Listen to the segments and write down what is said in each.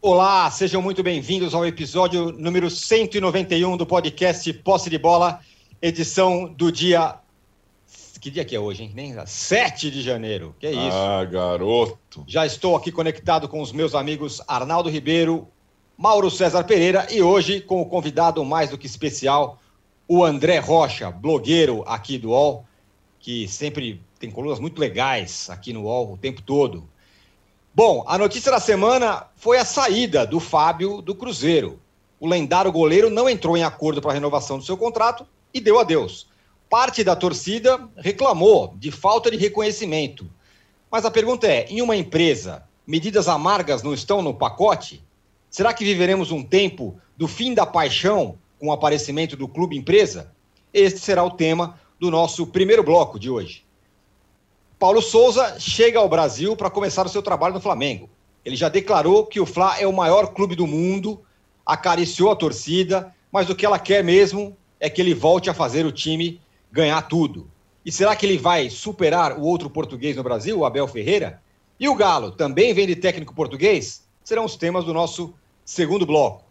Olá, sejam muito bem-vindos ao episódio número 191 do podcast Posse de Bola, edição do dia. Que dia que é hoje, hein? Nem 7 de janeiro. Que é isso? Ah, garoto. Já estou aqui conectado com os meus amigos Arnaldo Ribeiro, Mauro César Pereira e hoje com o convidado mais do que especial, o André Rocha, blogueiro aqui do UOL, que sempre tem colunas muito legais aqui no UOL o tempo todo. Bom, a notícia da semana foi a saída do Fábio do Cruzeiro. O lendário goleiro não entrou em acordo para a renovação do seu contrato e deu adeus. Parte da torcida reclamou de falta de reconhecimento. Mas a pergunta é: em uma empresa, medidas amargas não estão no pacote? Será que viveremos um tempo do fim da paixão com o aparecimento do clube empresa? Este será o tema do nosso primeiro bloco de hoje. Paulo Souza chega ao Brasil para começar o seu trabalho no Flamengo. Ele já declarou que o Fla é o maior clube do mundo, acariciou a torcida, mas o que ela quer mesmo é que ele volte a fazer o time ganhar tudo. E será que ele vai superar o outro português no Brasil, o Abel Ferreira? E o Galo também vem de técnico português? Serão os temas do nosso segundo bloco.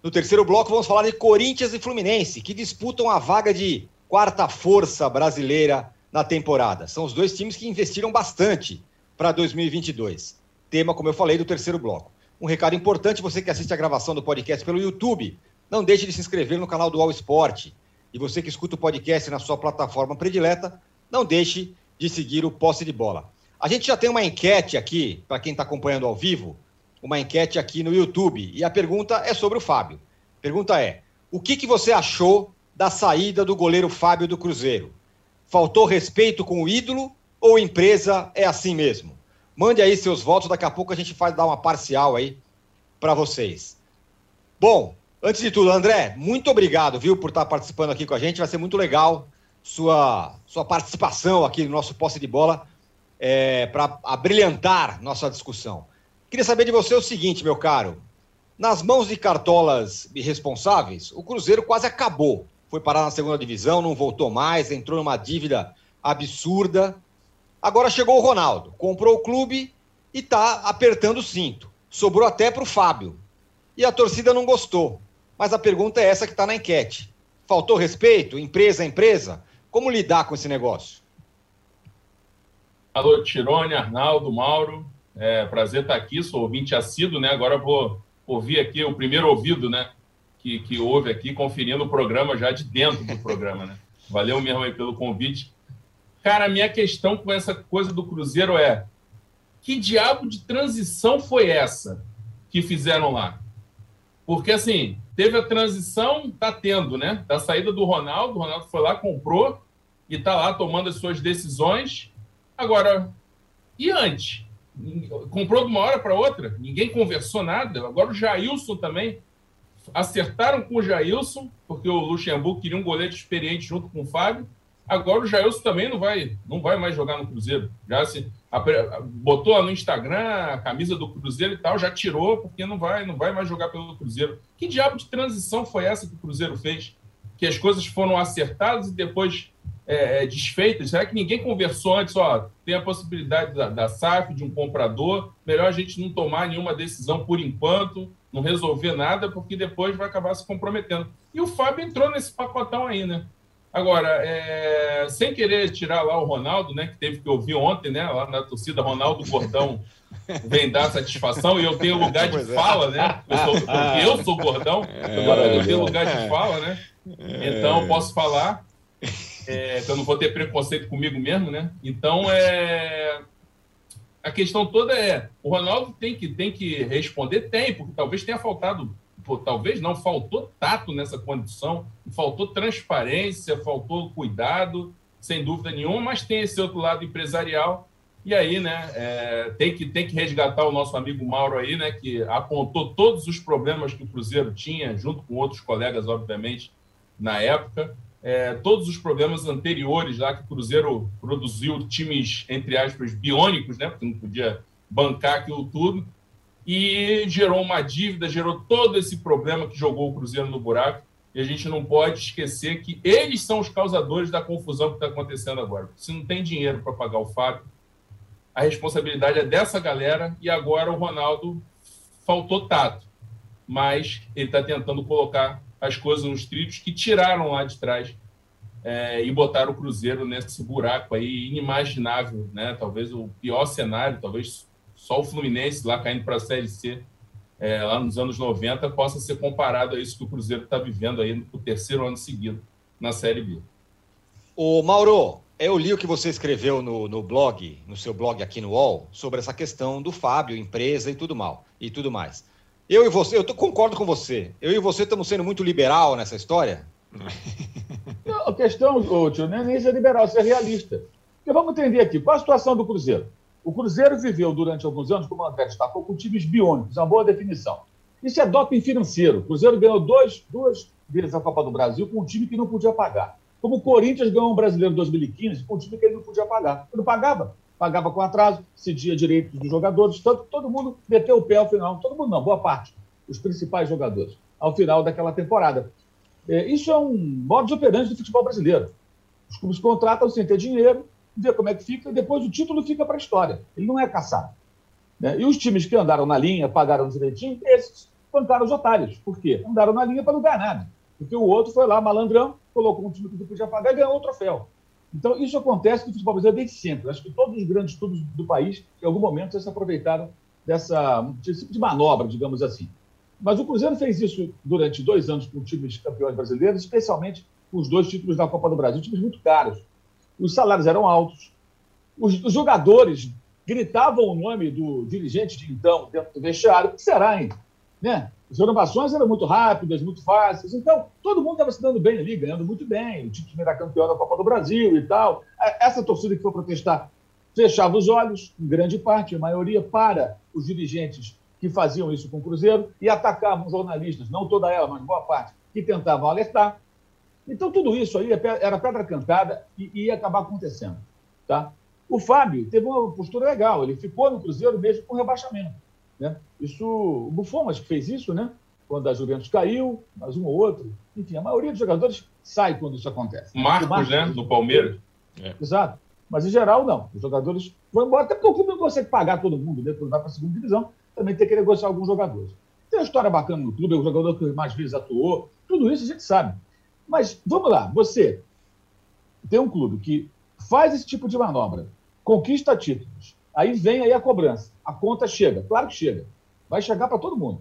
No terceiro bloco, vamos falar de Corinthians e Fluminense, que disputam a vaga de quarta força brasileira na temporada. São os dois times que investiram bastante para 2022. Tema, como eu falei, do terceiro bloco. Um recado importante, você que assiste a gravação do podcast pelo YouTube, não deixe de se inscrever no canal do All Sport. E você que escuta o podcast na sua plataforma predileta, não deixe de seguir o Posse de Bola. A gente já tem uma enquete aqui, para quem está acompanhando ao vivo, uma enquete aqui no YouTube. E a pergunta é sobre o Fábio. A pergunta é: o que, que você achou da saída do goleiro Fábio do Cruzeiro? Faltou respeito com o ídolo ou empresa é assim mesmo? Mande aí seus votos, daqui a pouco a gente vai dar uma parcial aí para vocês. Bom, antes de tudo, André, muito obrigado, viu, por estar participando aqui com a gente. Vai ser muito legal sua, sua participação aqui no nosso posse de bola é, para abrilhantar nossa discussão. Queria saber de você o seguinte, meu caro. Nas mãos de cartolas irresponsáveis, o Cruzeiro quase acabou foi parar na segunda divisão, não voltou mais, entrou numa dívida absurda. Agora chegou o Ronaldo, comprou o clube e está apertando o cinto. Sobrou até para o Fábio. E a torcida não gostou. Mas a pergunta é essa que está na enquete. Faltou respeito? Empresa, empresa? Como lidar com esse negócio? Alô, Tirone, Arnaldo, Mauro. É, prazer estar aqui, sou ouvinte assíduo, né? Agora vou ouvir aqui o primeiro ouvido, né? que, que houve aqui, conferindo o programa já de dentro do programa, né? Valeu mesmo aí pelo convite. Cara, a minha questão com essa coisa do Cruzeiro é: que diabo de transição foi essa que fizeram lá? Porque, assim, teve a transição, tá tendo, né? Da saída do Ronaldo, o Ronaldo foi lá, comprou e tá lá tomando as suas decisões. Agora, e antes? Comprou de uma hora para outra, ninguém conversou nada. Agora o Jailson também acertaram com o Jailson, porque o Luxemburgo queria um goleiro experiente junto com o Fábio. Agora o Jailson também não vai, não vai mais jogar no Cruzeiro. Já se botou no Instagram a camisa do Cruzeiro e tal, já tirou porque não vai, não vai mais jogar pelo Cruzeiro. Que diabo de transição foi essa que o Cruzeiro fez? Que as coisas foram acertadas e depois é, é desfeitas? Será que ninguém conversou antes? Ó, tem a possibilidade da, da SAF, de um comprador, melhor a gente não tomar nenhuma decisão por enquanto não resolver nada, porque depois vai acabar se comprometendo. E o Fábio entrou nesse pacotão aí, né? Agora, é, sem querer tirar lá o Ronaldo, né, que teve que ouvir ontem, né, lá na torcida, Ronaldo Gordão vem dar satisfação e eu tenho lugar de é. fala, né? Eu sou, porque eu sou gordão, agora eu tenho lugar de fala, né? Então posso falar, é, eu não vou ter preconceito comigo mesmo, né? Então, é, a questão toda é, o Ronaldo tem que, tem que responder? Tem, porque talvez tenha faltado, talvez não, faltou tato nessa condição, faltou transparência, faltou cuidado, sem dúvida nenhuma, mas tem esse outro lado empresarial, e aí, né, é, tem, que, tem que resgatar o nosso amigo Mauro aí, né, que apontou todos os problemas que o Cruzeiro tinha, junto com outros colegas, obviamente, na época, é, todos os problemas anteriores lá que o Cruzeiro produziu times, entre aspas, biônicos, né? Porque não podia bancar aquilo tudo. e gerou uma dívida, gerou todo esse problema que jogou o Cruzeiro no buraco. E a gente não pode esquecer que eles são os causadores da confusão que está acontecendo agora. Se não tem dinheiro para pagar o Fábio, a responsabilidade é dessa galera e agora o Ronaldo faltou tato. Mas ele está tentando colocar as coisas nos trilhos que tiraram lá de trás é, e botaram o Cruzeiro nesse buraco aí inimaginável, né? Talvez o pior cenário, talvez só o Fluminense lá caindo para a Série C é, lá nos anos 90 possa ser comparado a isso que o Cruzeiro está vivendo aí no terceiro ano seguido na Série B. O Mauro, eu li o que você escreveu no, no blog, no seu blog aqui no UOL, sobre essa questão do Fábio, empresa e tudo mal e tudo mais. Eu e você, eu tô, concordo com você. Eu e você estamos sendo muito liberal nessa história. Não, a questão, tio, não é nem ser liberal, ser realista. Porque vamos entender aqui, qual a situação do Cruzeiro? O Cruzeiro viveu durante alguns anos, como o André destacou, com times biônicos, é uma boa definição. Isso é doping financeiro. O Cruzeiro ganhou dois, duas vezes a Copa do Brasil com um time que não podia pagar. Como o Corinthians ganhou um brasileiro em 2015 com um time que ele não podia pagar. Ele não pagava. Pagava com atraso, cedia direitos dos jogadores, tanto todo mundo meteu o pé ao final. Todo mundo não, boa parte. Os principais jogadores, ao final daquela temporada. É, isso é um modus operandi do futebol brasileiro. Os clubes contratam sem ter dinheiro, ver como é que fica, e depois o título fica para a história. Ele não é caçado. Né? E os times que andaram na linha, pagaram direitinho, esses bancaram os otários. Por quê? Andaram na linha para não ganhar nada. Porque o outro foi lá, malandrão, colocou um time que não podia pagar e ganhou o troféu. Então, isso acontece no futebol brasileiro desde sempre. Acho que todos os grandes clubes do país, em algum momento, se aproveitaram dessa desse tipo de manobra, digamos assim. Mas o Cruzeiro fez isso durante dois anos com times campeões brasileiros, especialmente com os dois títulos da Copa do Brasil, times muito caros os salários eram altos, os, os jogadores gritavam o nome do dirigente de então dentro do vestiário. O que será, hein? Né? As renovações eram muito rápidas, muito fáceis. Então, todo mundo estava se dando bem ali, ganhando muito bem. O time era campeão da Copa do Brasil e tal. Essa torcida que foi protestar fechava os olhos, em grande parte, a maioria, para os dirigentes que faziam isso com o Cruzeiro e atacavam jornalistas, não toda ela, mas boa parte, que tentavam alertar. Então, tudo isso aí é era pedra cantada e ia acabar acontecendo. Tá? O Fábio teve uma postura legal, ele ficou no Cruzeiro mesmo com rebaixamento. Né? Isso, o Buffon acho que fez isso, né? quando a Juventus caiu, mas um ou outro. Enfim, a maioria dos jogadores sai quando isso acontece. Marcos, Marcos né? No Palmeiras. É. Exato. Mas, em geral, não. Os jogadores vão embora, até porque o clube não consegue pagar todo mundo, né? Quando vai para a segunda divisão, também tem que negociar alguns jogadores. Tem uma história bacana no clube, é o jogador que mais vezes atuou, tudo isso a gente sabe. Mas vamos lá, você tem um clube que faz esse tipo de manobra, conquista títulos, aí vem aí a cobrança, a conta chega, claro que chega, vai chegar para todo mundo.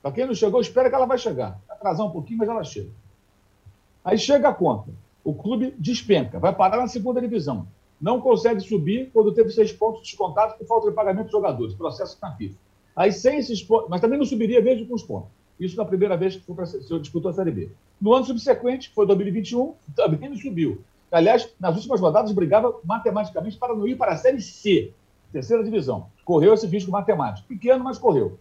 Para quem não chegou, espera que ela vai chegar. Atrasar um pouquinho, mas ela chega. Aí chega a conta, o clube despenca, vai parar na segunda divisão. Não consegue subir quando teve seis pontos descontados por falta de pagamento de jogadores, processo na FIFA. Aí sem esses pontos, mas também não subiria mesmo com os pontos. Isso na primeira vez que foi para, disputou a Série B. No ano subsequente, foi 2021, também não subiu. Aliás, nas últimas rodadas, brigava matematicamente para não ir para a Série C, terceira divisão. Correu esse risco matemático. Pequeno, mas correu.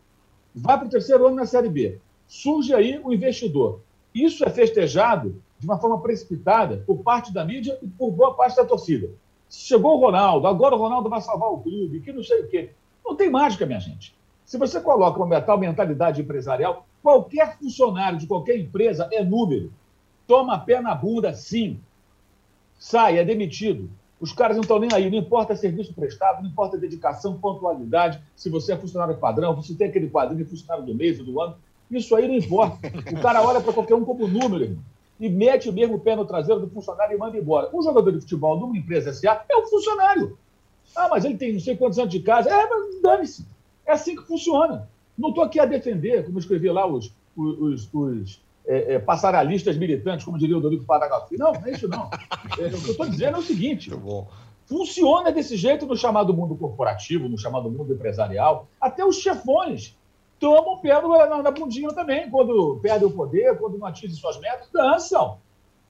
Vai para o terceiro ano na Série B. Surge aí o investidor. Isso é festejado de uma forma precipitada por parte da mídia e por boa parte da torcida. Chegou o Ronaldo, agora o Ronaldo vai salvar o clube, que não sei o quê. Não tem mágica, minha gente. Se você coloca uma tal mentalidade empresarial, qualquer funcionário de qualquer empresa é número. Toma pé na bunda, sim. Sai, é demitido. Os caras não estão nem aí, não importa serviço prestado, não importa dedicação, pontualidade, se você é funcionário padrão, você tem aquele quadrinho de funcionário do mês ou do ano, isso aí não importa. O cara olha para qualquer um como número, irmão, e mete o mesmo pé no traseiro do funcionário e manda embora. Um jogador de futebol numa empresa SA é um funcionário. Ah, mas ele tem não sei quantos anos de casa. É, mas dane-se. É assim que funciona. Não estou aqui a defender, como escrevi lá, os, os, os é, é, passaralistas militantes, como diria o Dorico Paragalfi. Não, não é isso não. É, o que eu estou dizendo é o seguinte: funciona desse jeito no chamado mundo corporativo, no chamado mundo empresarial. Até os chefões tomam pé na, na bundinha também, quando perdem o poder, quando não atingem suas metas, dançam.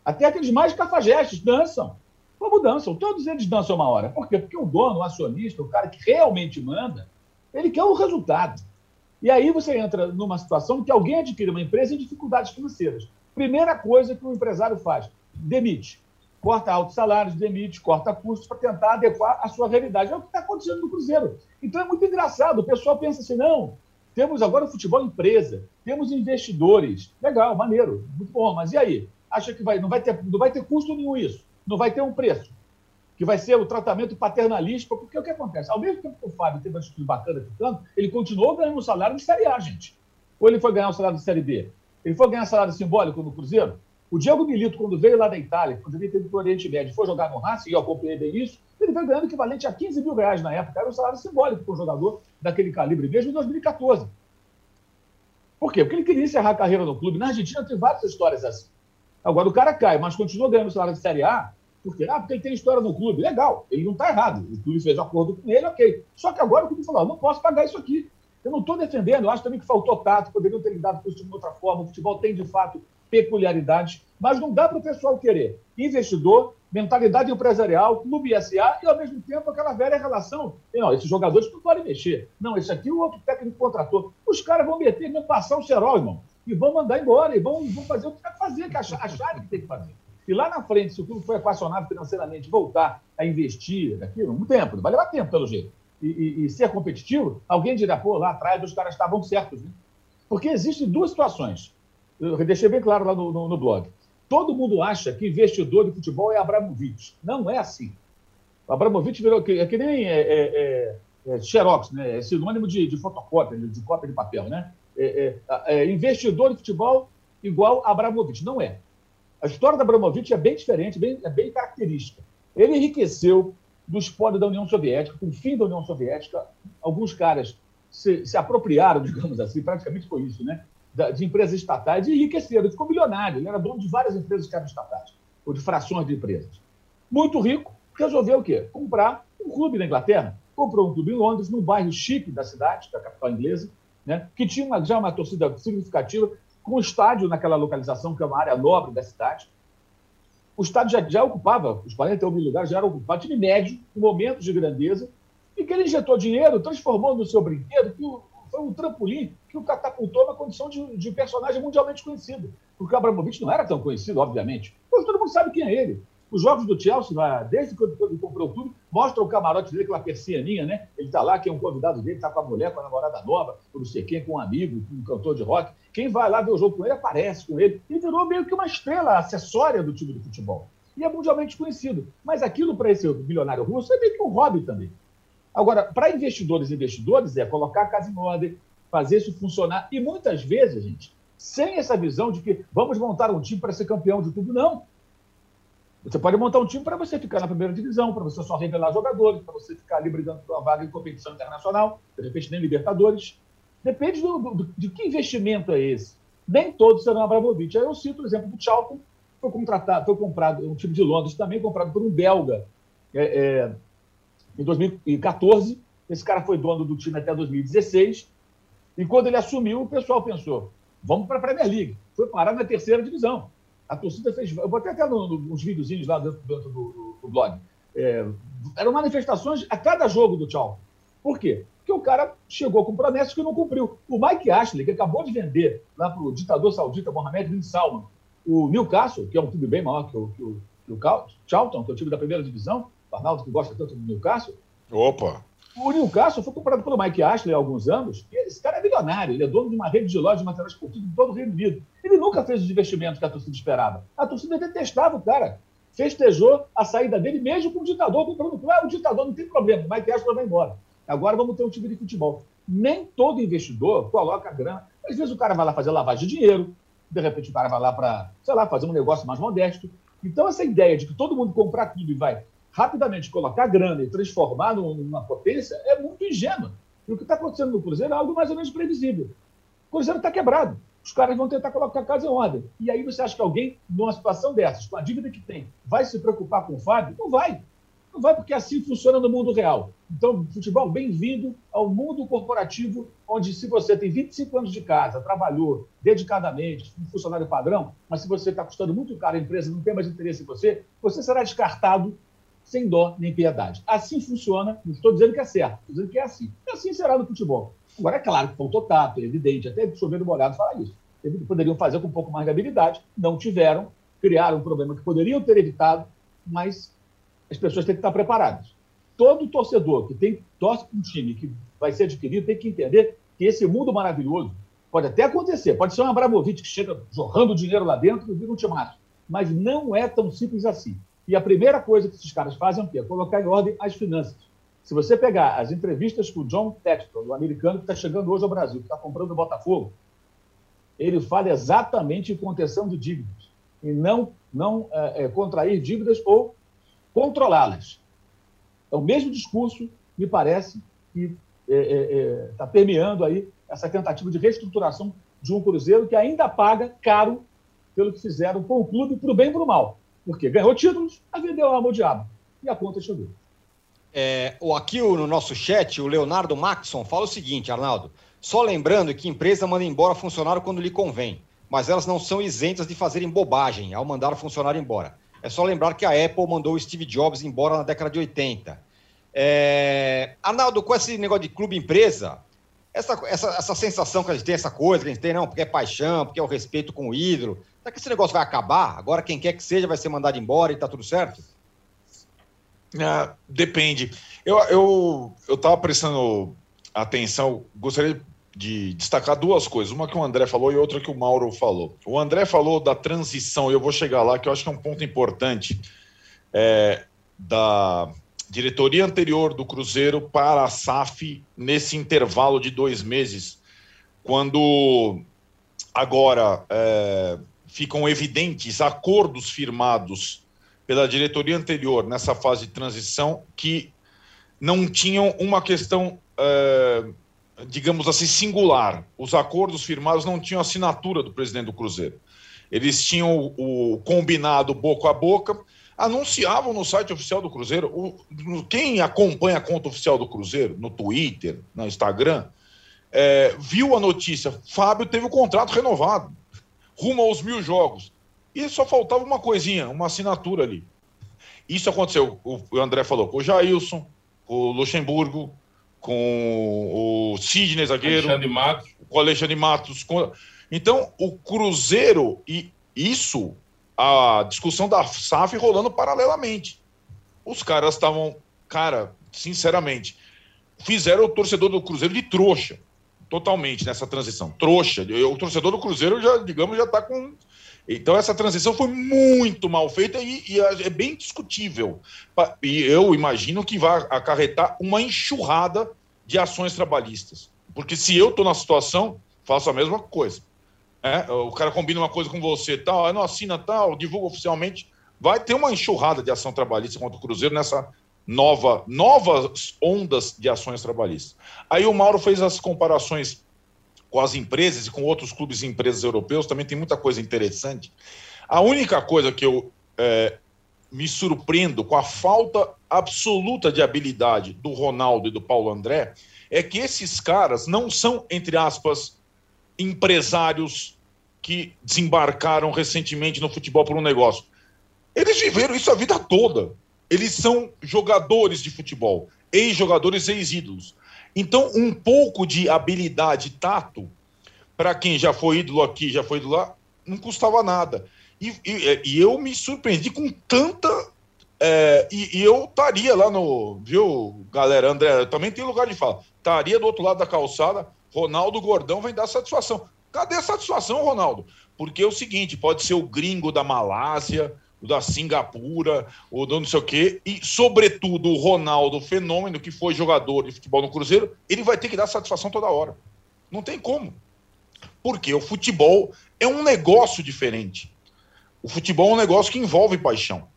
Até aqueles mais cafajestes dançam. Como dançam? Todos eles dançam uma hora. Por quê? Porque o dono, o acionista, o cara que realmente manda, ele quer o resultado. E aí você entra numa situação que alguém adquire uma empresa em dificuldades financeiras. Primeira coisa que o empresário faz: demite. Corta altos salários, demite, corta custos para tentar adequar a sua realidade. É o que está acontecendo no Cruzeiro. Então é muito engraçado. O pessoal pensa assim: não, Temos agora o futebol empresa, temos investidores. Legal, maneiro, muito bom. Mas e aí? Acha que vai, não, vai ter, não vai ter custo nenhum isso? Não vai ter um preço? Que vai ser o tratamento paternalista? Porque o que acontece? Ao mesmo tempo que o Fábio teve uma atitude bacana ficando, ele continuou ganhando um salário de Série A, gente. Ou ele foi ganhar um salário de Série B? Ele foi ganhar salário simbólico no Cruzeiro? O Diego Milito, quando veio lá da Itália, quando ele teve o Oriente Médio, foi jogar no Racing, e eu acompanhei bem isso, ele veio ganhando equivalente a 15 mil reais na época. Era um salário simbólico para um jogador daquele calibre, mesmo em 2014. Por quê? Porque ele queria encerrar a carreira no clube. Na Argentina tem várias histórias assim. Agora, o cara cai, mas continua ganhando salário de Série A, porque, ah, porque ele tem história no clube. Legal, ele não está errado. O clube fez um acordo com ele, ok. Só que agora o clube falou, não posso pagar isso aqui. Eu não estou defendendo, eu acho também que faltou tato, poderiam ter lidado com isso de outra forma. O futebol tem, de fato, peculiaridades, mas não dá para o pessoal querer investidor, mentalidade empresarial, clube SA e, ao mesmo tempo, aquela velha relação. Não, esses jogadores não podem mexer. Não, esse aqui o outro técnico contratou. Os caras vão meter, vão passar o cerol, irmão, e vão mandar embora, e vão, vão fazer o que tem que fazer, que achar, achar que tem que fazer. E lá na frente, se o clube for equacionado financeiramente, voltar a investir daqui, um tempo, vai levar tempo, pelo jeito, e, e, e ser competitivo, alguém dirá, pô, lá atrás os caras estavam certos, né? Porque existem duas situações eu deixei bem claro lá no, no, no, blog. Todo mundo acha que investidor de futebol é Abramovich. Não é assim. O Abramovich virou é que nem é, é, é, é Xerox, né? é sinônimo de, de fotocópia, de cópia de papel. Né? É, é, investidor de futebol igual Abramovich. Não é. A história da Abramovich é bem diferente, bem, é bem característica. Ele enriqueceu do espólio da União Soviética, com o fim da União Soviética. Alguns caras se, se apropriaram, digamos assim, praticamente foi isso, né? de empresas estatais e enriqueceram. Ficou milionário. Ele era dono de várias empresas que eram estatais, ou de frações de empresas. Muito rico, resolveu o quê? Comprar um clube na Inglaterra. Comprou um clube em Londres, num bairro chique da cidade, da capital inglesa, né, que tinha uma, já uma torcida significativa, com um estádio naquela localização, que é uma área nobre da cidade. O estádio já, já ocupava, os 41 mil lugares já era ocupado, time médio, com momentos de grandeza, e que ele injetou dinheiro, transformou no seu brinquedo, que o, foi um trampolim que o catapultou na condição de, de personagem mundialmente conhecido. Porque o Abramovich não era tão conhecido, obviamente. Mas todo mundo sabe quem é ele. Os jogos do Chelsea, desde que ele comprou o clube, mostra o camarote dele, aquela persianinha, né? Ele está lá, quem é um convidado dele, está com a mulher, com a namorada nova, com não sei quem, com um amigo, com um cantor de rock. Quem vai lá ver o jogo com ele, aparece com ele. E virou meio que uma estrela acessória do time de futebol. E é mundialmente conhecido. Mas aquilo, para esse bilionário russo, é meio que um hobby também. Agora, para investidores e investidores, é colocar a casa em ordem, fazer isso funcionar. E muitas vezes, gente, sem essa visão de que vamos montar um time para ser campeão de tudo, não. Você pode montar um time para você ficar na primeira divisão, para você só revelar jogadores, para você ficar ali brigando por uma vaga em competição internacional, de repente nem Libertadores. Depende do, do, de que investimento é esse. Nem todos serão Abramovich. Aí eu cito o exemplo do Chalco, foi contratado, foi comprado, um time de Londres também, comprado por um belga. É, é, em 2014. Esse cara foi dono do time até 2016. E quando ele assumiu, o pessoal pensou: vamos para a Premier League. Foi parar na terceira divisão. A torcida fez. Eu botei até no, no, uns videozinhos lá dentro, dentro do, do, do, blog. É, eram manifestações a cada jogo do Tchau. Por quê? Porque o cara chegou com promessas que não cumpriu. O Mike Ashley, que acabou de vender lá para o ditador saudita Mohamed bin Salman, o Newcastle, que é um time bem maior que o, que o, que o Charlton, que é o time da primeira divisão, o Arnaldo, que gosta tanto do Newcastle. Opa! O Newcastle foi comprado pelo Mike Ashley há alguns anos. esse cara é milionário, ele é dono de uma rede de lojas de materiais esportivos em todo o Reino Unido. Ele nunca fez os investimentos que a torcida esperava. A torcida detestava o cara. Festejou a saída dele, mesmo com o ditador comprando. Ah, o ditador não tem problema, o Mike Ashley vai embora. Agora vamos ter um time de futebol. Nem todo investidor coloca grana. Às vezes o cara vai lá fazer lavagem de dinheiro, de repente o cara vai lá para, sei lá, fazer um negócio mais modesto. Então, essa ideia de que todo mundo comprar tudo e vai rapidamente colocar grana e transformar numa potência é muito ingênuo. E o que está acontecendo no Cruzeiro é algo mais ou menos previsível. O Cruzeiro está quebrado. Os caras vão tentar colocar a casa em ordem. E aí você acha que alguém, numa situação dessas, com a dívida que tem, vai se preocupar com o Fábio? Não vai. Não vai porque assim funciona no mundo real. Então, futebol, bem-vindo ao mundo corporativo, onde se você tem 25 anos de casa, trabalhou dedicadamente, um funcionário padrão, mas se você está custando muito caro a empresa, não tem mais interesse em você, você será descartado sem dó nem piedade. Assim funciona, não estou dizendo que é certo, estou dizendo que é assim. E assim será no futebol. Agora, é claro que faltou tato, é evidente, até chovendo molhado falar isso. Eles poderiam fazer com um pouco mais de habilidade, não tiveram, criaram um problema que poderiam ter evitado, mas as pessoas têm que estar preparadas. Todo torcedor que tem torce para um time que vai ser adquirido tem que entender que esse mundo maravilhoso pode até acontecer, pode ser um Abramovich que chega jorrando dinheiro lá dentro e vira um timaço, mas não é tão simples assim. E a primeira coisa que esses caras fazem é, colocar em ordem as finanças. Se você pegar as entrevistas com o John Textor, o americano que está chegando hoje ao Brasil, que está comprando o Botafogo, ele fala exatamente em contenção de dívidas e não, não é, contrair dívidas ou controlá-las. É o mesmo discurso, me parece, que está é, é, é, permeando aí essa tentativa de reestruturação de um Cruzeiro que ainda paga caro pelo que fizeram com o clube, para o bem e para o mal. Porque ganhou títulos, a vendeu a alma ao diabo. E a conta chegou. É, aqui no nosso chat, o Leonardo Maxson fala o seguinte, Arnaldo. Só lembrando que empresa manda embora funcionário quando lhe convém, mas elas não são isentas de fazerem bobagem ao mandar o funcionário embora. É só lembrar que a Apple mandou o Steve Jobs embora na década de 80. É... Arnaldo, com esse negócio de clube-empresa, essa, essa, essa sensação que a gente tem, essa coisa que a gente tem, não, porque é paixão, porque é o respeito com o ídolo, será que esse negócio vai acabar? Agora quem quer que seja vai ser mandado embora e tá tudo certo? É, depende. Eu eu, eu prestando atenção, gostaria de destacar duas coisas. Uma que o André falou e outra que o Mauro falou. O André falou da transição, e eu vou chegar lá, que eu acho que é um ponto importante é, da diretoria anterior do Cruzeiro para a SAF nesse intervalo de dois meses, quando agora é, ficam evidentes acordos firmados pela diretoria anterior nessa fase de transição que não tinham uma questão é, digamos assim, singular. Os acordos firmados não tinham assinatura do presidente do Cruzeiro. Eles tinham o, combinado boca a boca, anunciavam no site oficial do Cruzeiro. O, quem acompanha a conta oficial do Cruzeiro, no Twitter, no Instagram, é, viu a notícia: Fábio teve o contrato renovado, rumo aos mil jogos. E só faltava uma coisinha, uma assinatura ali. Isso aconteceu, o André falou, com o Jailson, com o Luxemburgo, com o Sidney zagueiro, Alexandre Matos. com o Alexandre Matos. Com... Então, o Cruzeiro, e isso, a discussão da SAF rolando paralelamente. Os caras estavam, cara, sinceramente, fizeram o torcedor do Cruzeiro de trouxa, totalmente nessa transição. Trouxa. O torcedor do Cruzeiro já, digamos, já está com. Então, essa transição foi muito mal feita e, e, é bem discutível. E eu imagino que vai acarretar uma enxurrada de ações trabalhistas. Porque se eu estou na situação, faço a mesma coisa. É, o cara combina uma coisa com você, tal, não assina tal, divulga oficialmente. Vai ter uma enxurrada de ação trabalhista contra o Cruzeiro nessa nova, novas ondas de ações trabalhistas. Aí o Mauro fez as comparações com as empresas e com outros clubes e empresas europeus, também tem muita coisa interessante. A única coisa que eu é, me surpreendo com a falta absoluta de habilidade do Ronaldo e do Paulo André é que esses caras não são, entre aspas, empresários que desembarcaram recentemente no futebol por um negócio. Eles viveram isso a vida toda. Eles são jogadores de futebol, ex-jogadores, ex-ídolos. Então, um pouco de habilidade tato, para quem já foi ídolo aqui, já foi ídolo lá, não custava nada. E, e, e eu me surpreendi com tanta. É, e, e, eu estaria lá no. Viu, galera? André, também tem lugar de fala. Estaria do outro lado da calçada. Ronaldo Gordão vem dar satisfação. Cadê a satisfação, Ronaldo? Porque é o seguinte: pode ser o gringo da Malásia, da Singapura, o do não sei o quê, e, sobretudo, o Ronaldo, fenômeno que foi jogador de futebol no Cruzeiro, ele vai ter que dar satisfação toda hora. Não tem como. Porque o futebol é um negócio diferente. O futebol é um negócio que envolve paixão.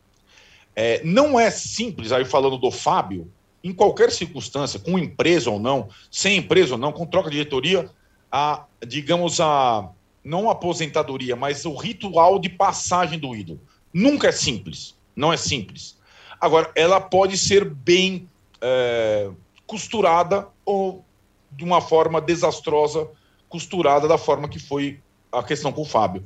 É, não é simples, aí falando do Fábio, em qualquer circunstância, com empresa ou não, sem empresa ou não, com troca de diretoria, a, digamos, a não aposentadoria, mas o ritual de passagem do ídolo. Nunca é simples. Não é simples. Agora, ela pode ser bem é, costurada ou de uma forma desastrosa, costurada da forma que foi a questão com o Fábio.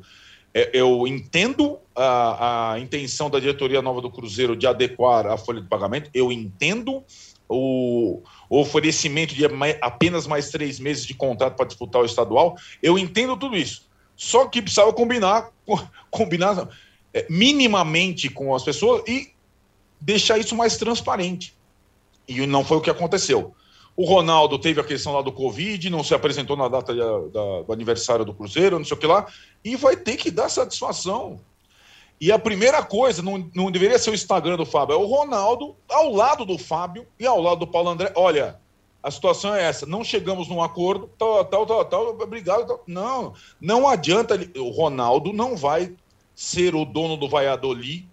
É, eu entendo a, a, intenção da diretoria nova do Cruzeiro de adequar a folha de pagamento, eu entendo o, oferecimento de apenas mais três meses de contrato para disputar o estadual, eu entendo tudo isso. Só que precisava combinar, combinar é, minimamente com as pessoas e deixar isso mais transparente. E não foi o que aconteceu. O Ronaldo teve a questão lá do Covid, não se apresentou na data da, do aniversário do Cruzeiro, não sei o que lá, e vai ter que dar satisfação. E a primeira coisa, não, não deveria ser o Instagram do Fábio, é o Ronaldo ao lado do Fábio e ao lado do Paulo André. Olha, a situação é essa, não chegamos num acordo, tal, tal, tal, tal, obrigado. Tal. Não, não adianta. O Ronaldo não vai ser o dono do Valladolid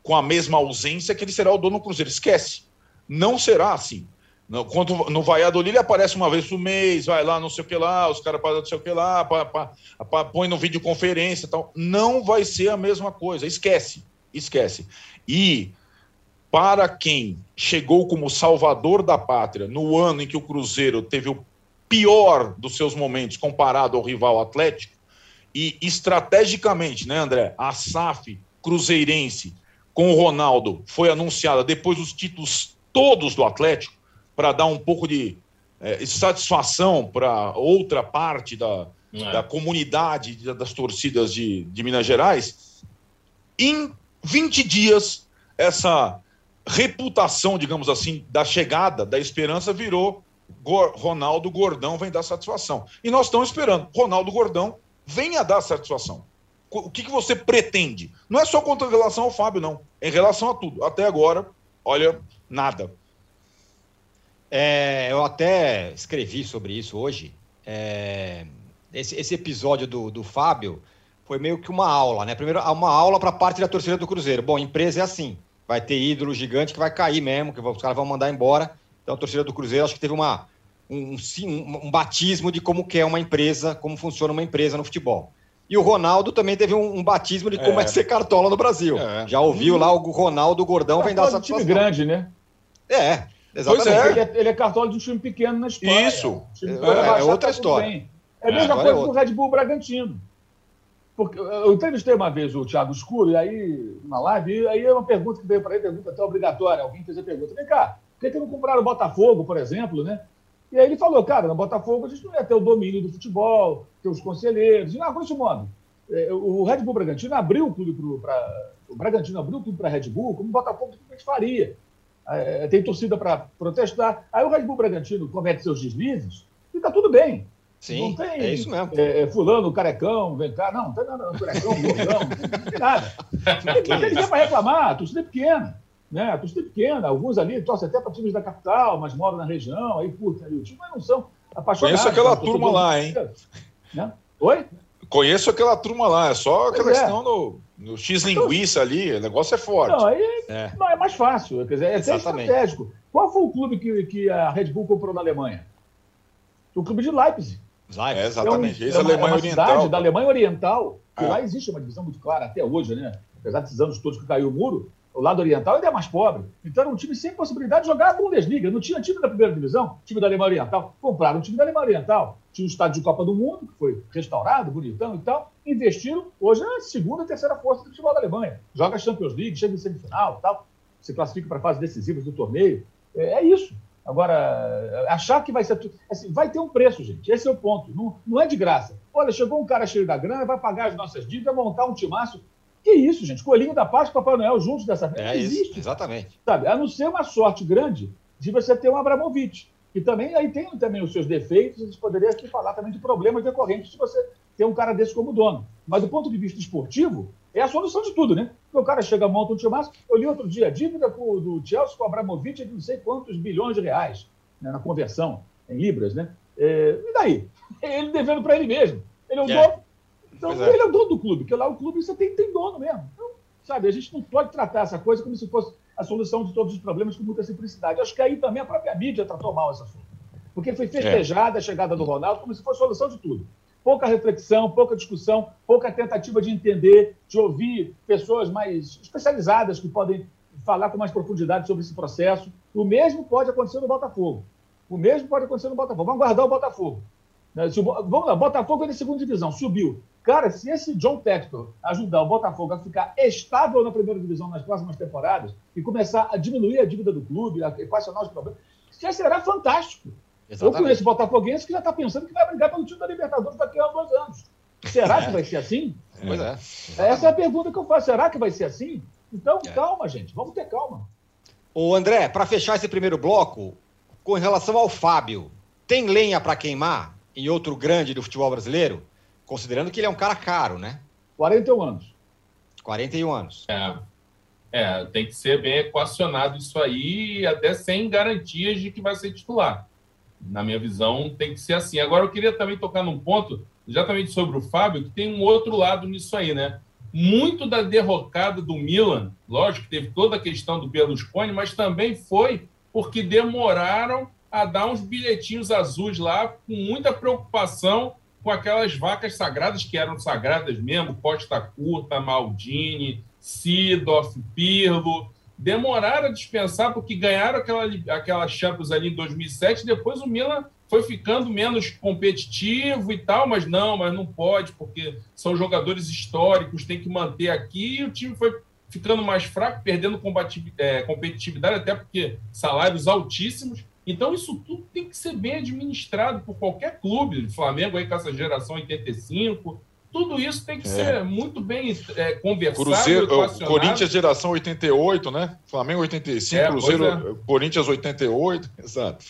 com a mesma ausência que ele será o dono do Cruzeiro. Esquece. Não será assim. No, quando, no Valladolid ele aparece uma vez por mês, vai lá, não sei o que lá, os caras não sei o que lá, pá, pá, pá, põe no videoconferência e tal. Não vai ser a mesma coisa. Esquece. Esquece. E para quem chegou como salvador da pátria no ano em que o Cruzeiro teve o pior dos seus momentos comparado ao rival Atlético, e estrategicamente, né, André, a SAF cruzeirense com o Ronaldo foi anunciada depois dos títulos todos do Atlético, para dar um pouco de é, satisfação para outra parte da, é. da comunidade das torcidas de, de Minas Gerais. Em 20 dias, essa reputação, digamos assim, da chegada, da esperança, virou Ronaldo Gordão vem dar satisfação. E nós estamos esperando. Ronaldo Gordão venha dar satisfação. O que, que você pretende? Não é só contra relação ao Fábio, não. É em relação a tudo. Até agora, olha, nada. É, eu até escrevi sobre isso hoje. É, esse, esse, episódio do, do Fábio foi meio que uma aula, né? Primeiro, uma aula para parte da torcida do Cruzeiro. Bom, empresa é assim vai ter ídolo gigante que vai cair mesmo, que os caras vão mandar embora. Então a torcida do Cruzeiro acho que teve uma, um, um, um batismo de como é uma empresa, como funciona uma empresa no futebol. E o Ronaldo também teve um, um batismo de como é. é ser cartola no Brasil. É. Já ouviu lá o Ronaldo Gordão vem dar essa time grande, né? É, exatamente. É. Ele, é, ele é cartola de um time pequeno na Espanha. Isso. É, é, outra história. É a mesma coisa com o Red Bull Bragantino. Porque eu entrevistei uma vez o Thiago Escuro, e aí, na live, e aí é uma pergunta que veio para ele, pergunta até obrigatória. Alguém fez a pergunta: vem cá, por que, que não compraram o Botafogo, por exemplo, né? E aí ele falou: cara, no Botafogo a gente não ia ter o domínio do futebol, ter os conselheiros. E, não, grosso modo, é, o Red Bull Bragantino abriu o clube para. O Bragantino abriu o clube para Red Bull, como o Botafogo simplesmente faria. É, tem torcida para protestar. Aí o Red Bull Bragantino comete seus deslizes e está tudo bem. Sim, não tem, é isso mesmo. É, é, fulano, carecão, vem cá. Não, não tem nada, carecão, gordão, não tem nada. Não tem, ninguém para reclamar, a torcida é pequena. Né? A torcida é pequena, alguns ali torcem até para times da capital, mas moram na região, aí curtem ali o time, mas não são apaixonados. Conheço aquela turma lá, hein? Né? Oi? Conheço aquela turma lá, é só aquela é. questão no, no X-linguiça então, ali, o negócio é forte. Não, aí é, é mais fácil, quer dizer, é até estratégico. Qual foi o clube que, que a Red Bull comprou na Alemanha? O clube de Leipzig. É, exatamente. É, um, é uma, Alemanha é cidade da Alemanha Oriental, que é. lá existe uma divisão muito clara até hoje, né? Apesar desses anos todos que caiu o muro, o lado oriental ainda é mais pobre. Então era um time sem possibilidade de jogar a Bundesliga. Não tinha time da primeira divisão, time da Alemanha Oriental. Compraram um time da Alemanha Oriental. Tinha o estádio de Copa do Mundo, que foi restaurado, bonitão e tal. Investiram. Hoje é a segunda terceira força do futebol da Alemanha. Joga a Champions League, chega em semifinal tal. Se classifica para a fase decisiva do torneio. É, é isso. Agora, achar que vai ser. Assim, vai ter um preço, gente. Esse é o ponto. Não, não é de graça. Olha, chegou um cara cheio da grana, vai pagar as nossas dívidas, montar um timaço. Que isso, gente? Coelhinho da Páscoa e Papai Noel juntos dessa vez. É não existe. Isso, exatamente. Sabe? A não ser uma sorte grande de você ter um Abramovich. E também aí tem também os seus defeitos, a gente poderia aqui falar também de problemas decorrentes de você ter um cara desse como dono. Mas do ponto de vista esportivo, é a solução de tudo, né? Porque o cara chega, monta um timaço. Eu li outro dia, a dívida do Chelsea com o Abramovich é de não sei quantos bilhões de reais né, na conversão em libras, né? É, e daí? Ele devendo para ele mesmo. Ele é o é. dono. Então, é. ele é o dono do clube, porque lá o clube você tem, tem dono mesmo. Então, sabe, a gente não pode tratar essa coisa como se fosse a solução de todos os problemas com muita simplicidade. Acho que aí também a própria mídia tratou mal esse assunto. Porque foi festejada a chegada do Ronaldo como se fosse a solução de tudo pouca reflexão, pouca discussão, pouca tentativa de entender, de ouvir pessoas mais especializadas que podem falar com mais profundidade sobre esse processo. O mesmo pode acontecer no Botafogo. O mesmo pode acontecer no Botafogo. Vamos guardar o Botafogo. Né, vamos lá, Botafogo é na segunda divisão, subiu. Cara, se esse John Textor ajudar o Botafogo a ficar estável na primeira divisão nas próximas temporadas e começar a diminuir a dívida do clube, a equacionar os problemas, já será fantástico. Exatamente. Eu conheço botafoguense que já está pensando que vai brigar pelo time da Libertadores daqui a dois anos. Será é. que vai ser assim? Pois é. Essa é a pergunta que eu faço. Será que vai ser assim? Então, é. calma, gente. Vamos ter calma. Ô, André, para fechar esse primeiro bloco, com relação ao Fábio, tem lenha para queimar em outro grande do futebol brasileiro? Considerando que ele é um cara caro, né? 41 anos. 41 anos. É, é, tem que ser bem equacionado isso aí, até sem garantias de que vai ser titular. Na minha visão, tem que ser assim. Agora, eu queria também tocar num ponto, exatamente sobre o Fábio, que tem um outro lado nisso aí, né? Muito da derrocada do Milan, lógico que teve toda a questão do Berlusconi, mas também foi porque demoraram a dar uns bilhetinhos azuis lá, com muita preocupação com aquelas vacas sagradas que eram sagradas mesmo, Costa Curta, Maldini, Sidorf, Pirlo, demoraram a dispensar porque ganharam aquela, aquela Champions ali em 2007, depois o Milan foi ficando menos competitivo e tal, mas não, mas não pode, porque são jogadores históricos, tem que manter aqui, e o time foi ficando mais fraco, perdendo é, competitividade, até porque salários altíssimos. Então, isso tudo tem que ser bem administrado por qualquer clube. Flamengo aí com essa geração 85, tudo isso tem que é. ser muito bem é, conversado. Cruzeiro, Corinthians geração 88, né? Flamengo 85, é, Cruzeiro, é. Corinthians 88, exato.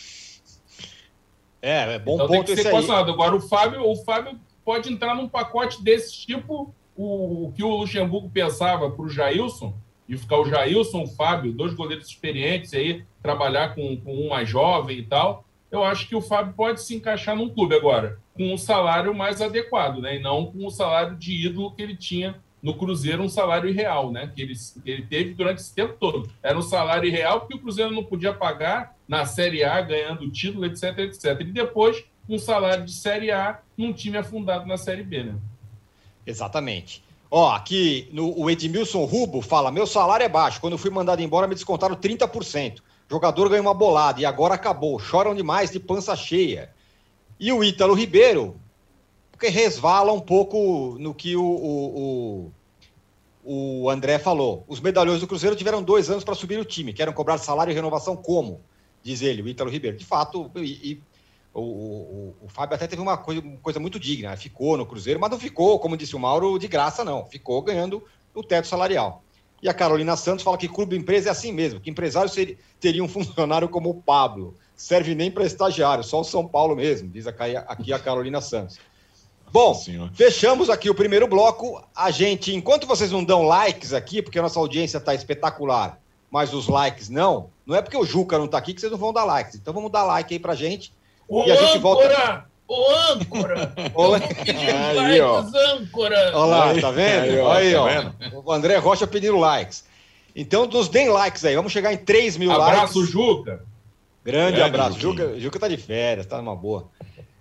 É, é bom então, ponto tem que ser esse Agora o Fábio, o Fábio pode entrar num pacote desse tipo o, o que o Luxemburgo pensava para o Jailson, de ficar o Jailson, o Fábio, dois goleiros experientes aí, trabalhar com, com um mais jovem e tal eu acho que o Fábio pode se encaixar num clube agora, com um salário mais adequado, né? E não com o salário de ídolo que ele tinha no Cruzeiro, um salário irreal, né? Que ele, que ele teve durante esse tempo todo. Era um salário irreal porque o Cruzeiro não podia pagar na Série A, ganhando título, etc, etc. E depois, um salário de Série A num time afundado na Série B, né? Exatamente. Ó, aqui no, o Edmilson Rubo fala: meu salário é baixo. Quando fui mandado embora, me descontaram 30% jogador ganhou uma bolada e agora acabou. Choram demais de pança cheia. E o Ítalo Ribeiro, porque resvala um pouco no que o, o, o, o André falou. Os medalhões do Cruzeiro tiveram dois anos para subir o time, querem cobrar salário e renovação como? Diz ele, o Ítalo Ribeiro. De fato, e, e o, o, o, Fábio até teve uma coisa, uma coisa muito digna, né? ficou no Cruzeiro, mas não ficou, como disse o Mauro, de graça, não. Ficou ganhando o teto salarial. E a Carolina Santos fala que clube empresa é assim mesmo, que empresário seria, teria um funcionário como o Pablo. Serve nem para estagiário, só o São Paulo mesmo, diz aqui a Carolina Santos. Bom, fechamos aqui o primeiro bloco. A gente, enquanto vocês não dão likes aqui, porque a nossa audiência está espetacular, mas os likes não, não é porque o Juca não está aqui que vocês não vão dar likes. Então vamos dar like aí pra gente. Ô, e a gente volta. Ô, âncora! Olá. Aí, ó. âncora! Olha lá, tá vendo? Aí, ó, aí, tá ó. Vendo? O André Rocha pedindo likes. Então, nos deem likes aí. Vamos chegar em 3 mil abraço, likes. Abraço, Juca. Grande, Grande abraço. Juca, Juca tá de férias, tá numa boa.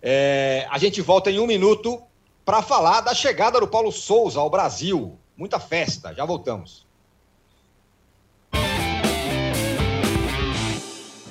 É, a gente volta em um minuto para falar da chegada do Paulo Souza ao Brasil. Muita festa. Já voltamos.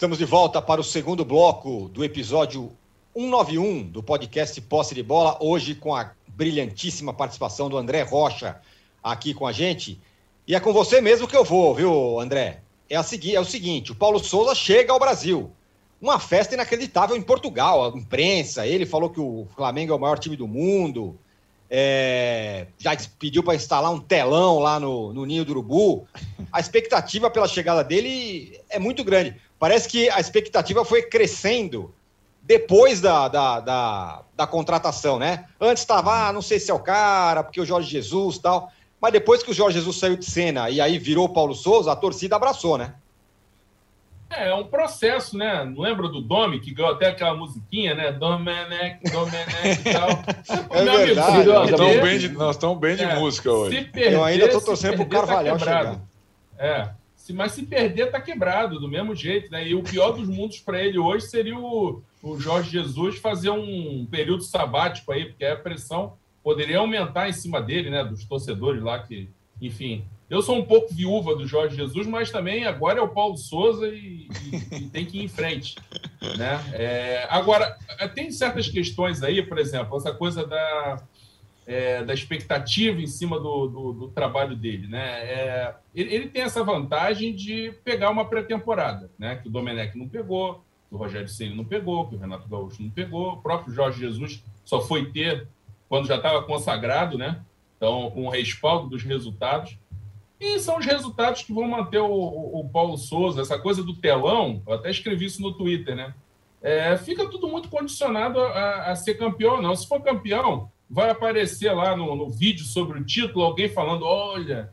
Estamos de volta para o segundo bloco do episódio 191 do podcast Posse de Bola, hoje com a brilhantíssima participação do André Rocha aqui com a gente. E é com você mesmo que eu vou, viu, André? É, a segui é o seguinte: o Paulo Souza chega ao Brasil. Uma festa inacreditável em Portugal, a imprensa. Ele falou que o Flamengo é o maior time do mundo. É, já pediu para instalar um telão lá no, no Ninho do Urubu. A expectativa pela chegada dele é muito grande. Parece que a expectativa foi crescendo depois da, da, da, da contratação, né? Antes estava, ah, não sei se é o cara, porque o Jorge Jesus e tal. Mas depois que o Jorge Jesus saiu de cena e aí virou o Paulo Souza, a torcida abraçou, né? É, É, um processo, né? Não lembra do Domi, que ganhou até aquela musiquinha, né? Domenech, Domenech e tal. É Meu amigo, verdade, se nós estamos bem de, nós estamos bem de é, música hoje. Perder, Eu ainda tô se torcendo pro perder, Carvalhal tá chegar. É. Mas se perder, tá quebrado, do mesmo jeito, né? E o pior dos mundos para ele hoje seria o, o Jorge Jesus fazer um período sabático aí, porque a pressão poderia aumentar em cima dele, né? Dos torcedores lá que, enfim. Eu sou um pouco viúva do Jorge Jesus, mas também agora é o Paulo Souza e, e- e tem que ir em frente. Né? É, agora, tem certas questões aí, por exemplo, essa coisa da, é, da expectativa em cima do, do, do trabalho dele. Né? É, ele, ele tem essa vantagem de pegar uma pré-temporada, né? que o Domenech não pegou, que o Rogério Ceni não pegou, que o Renato Gaúcho não pegou, o próprio Jorge Jesus só foi ter quando já estava consagrado, né? então com o respaldo dos resultados. E são os resultados que vão manter o, o- o Paulo Souza, essa coisa do telão, eu até escrevi isso no Twitter, né? É, fica tudo muito condicionado a, a ser campeão não. Se for campeão, vai aparecer lá no, no vídeo sobre o título alguém falando: olha,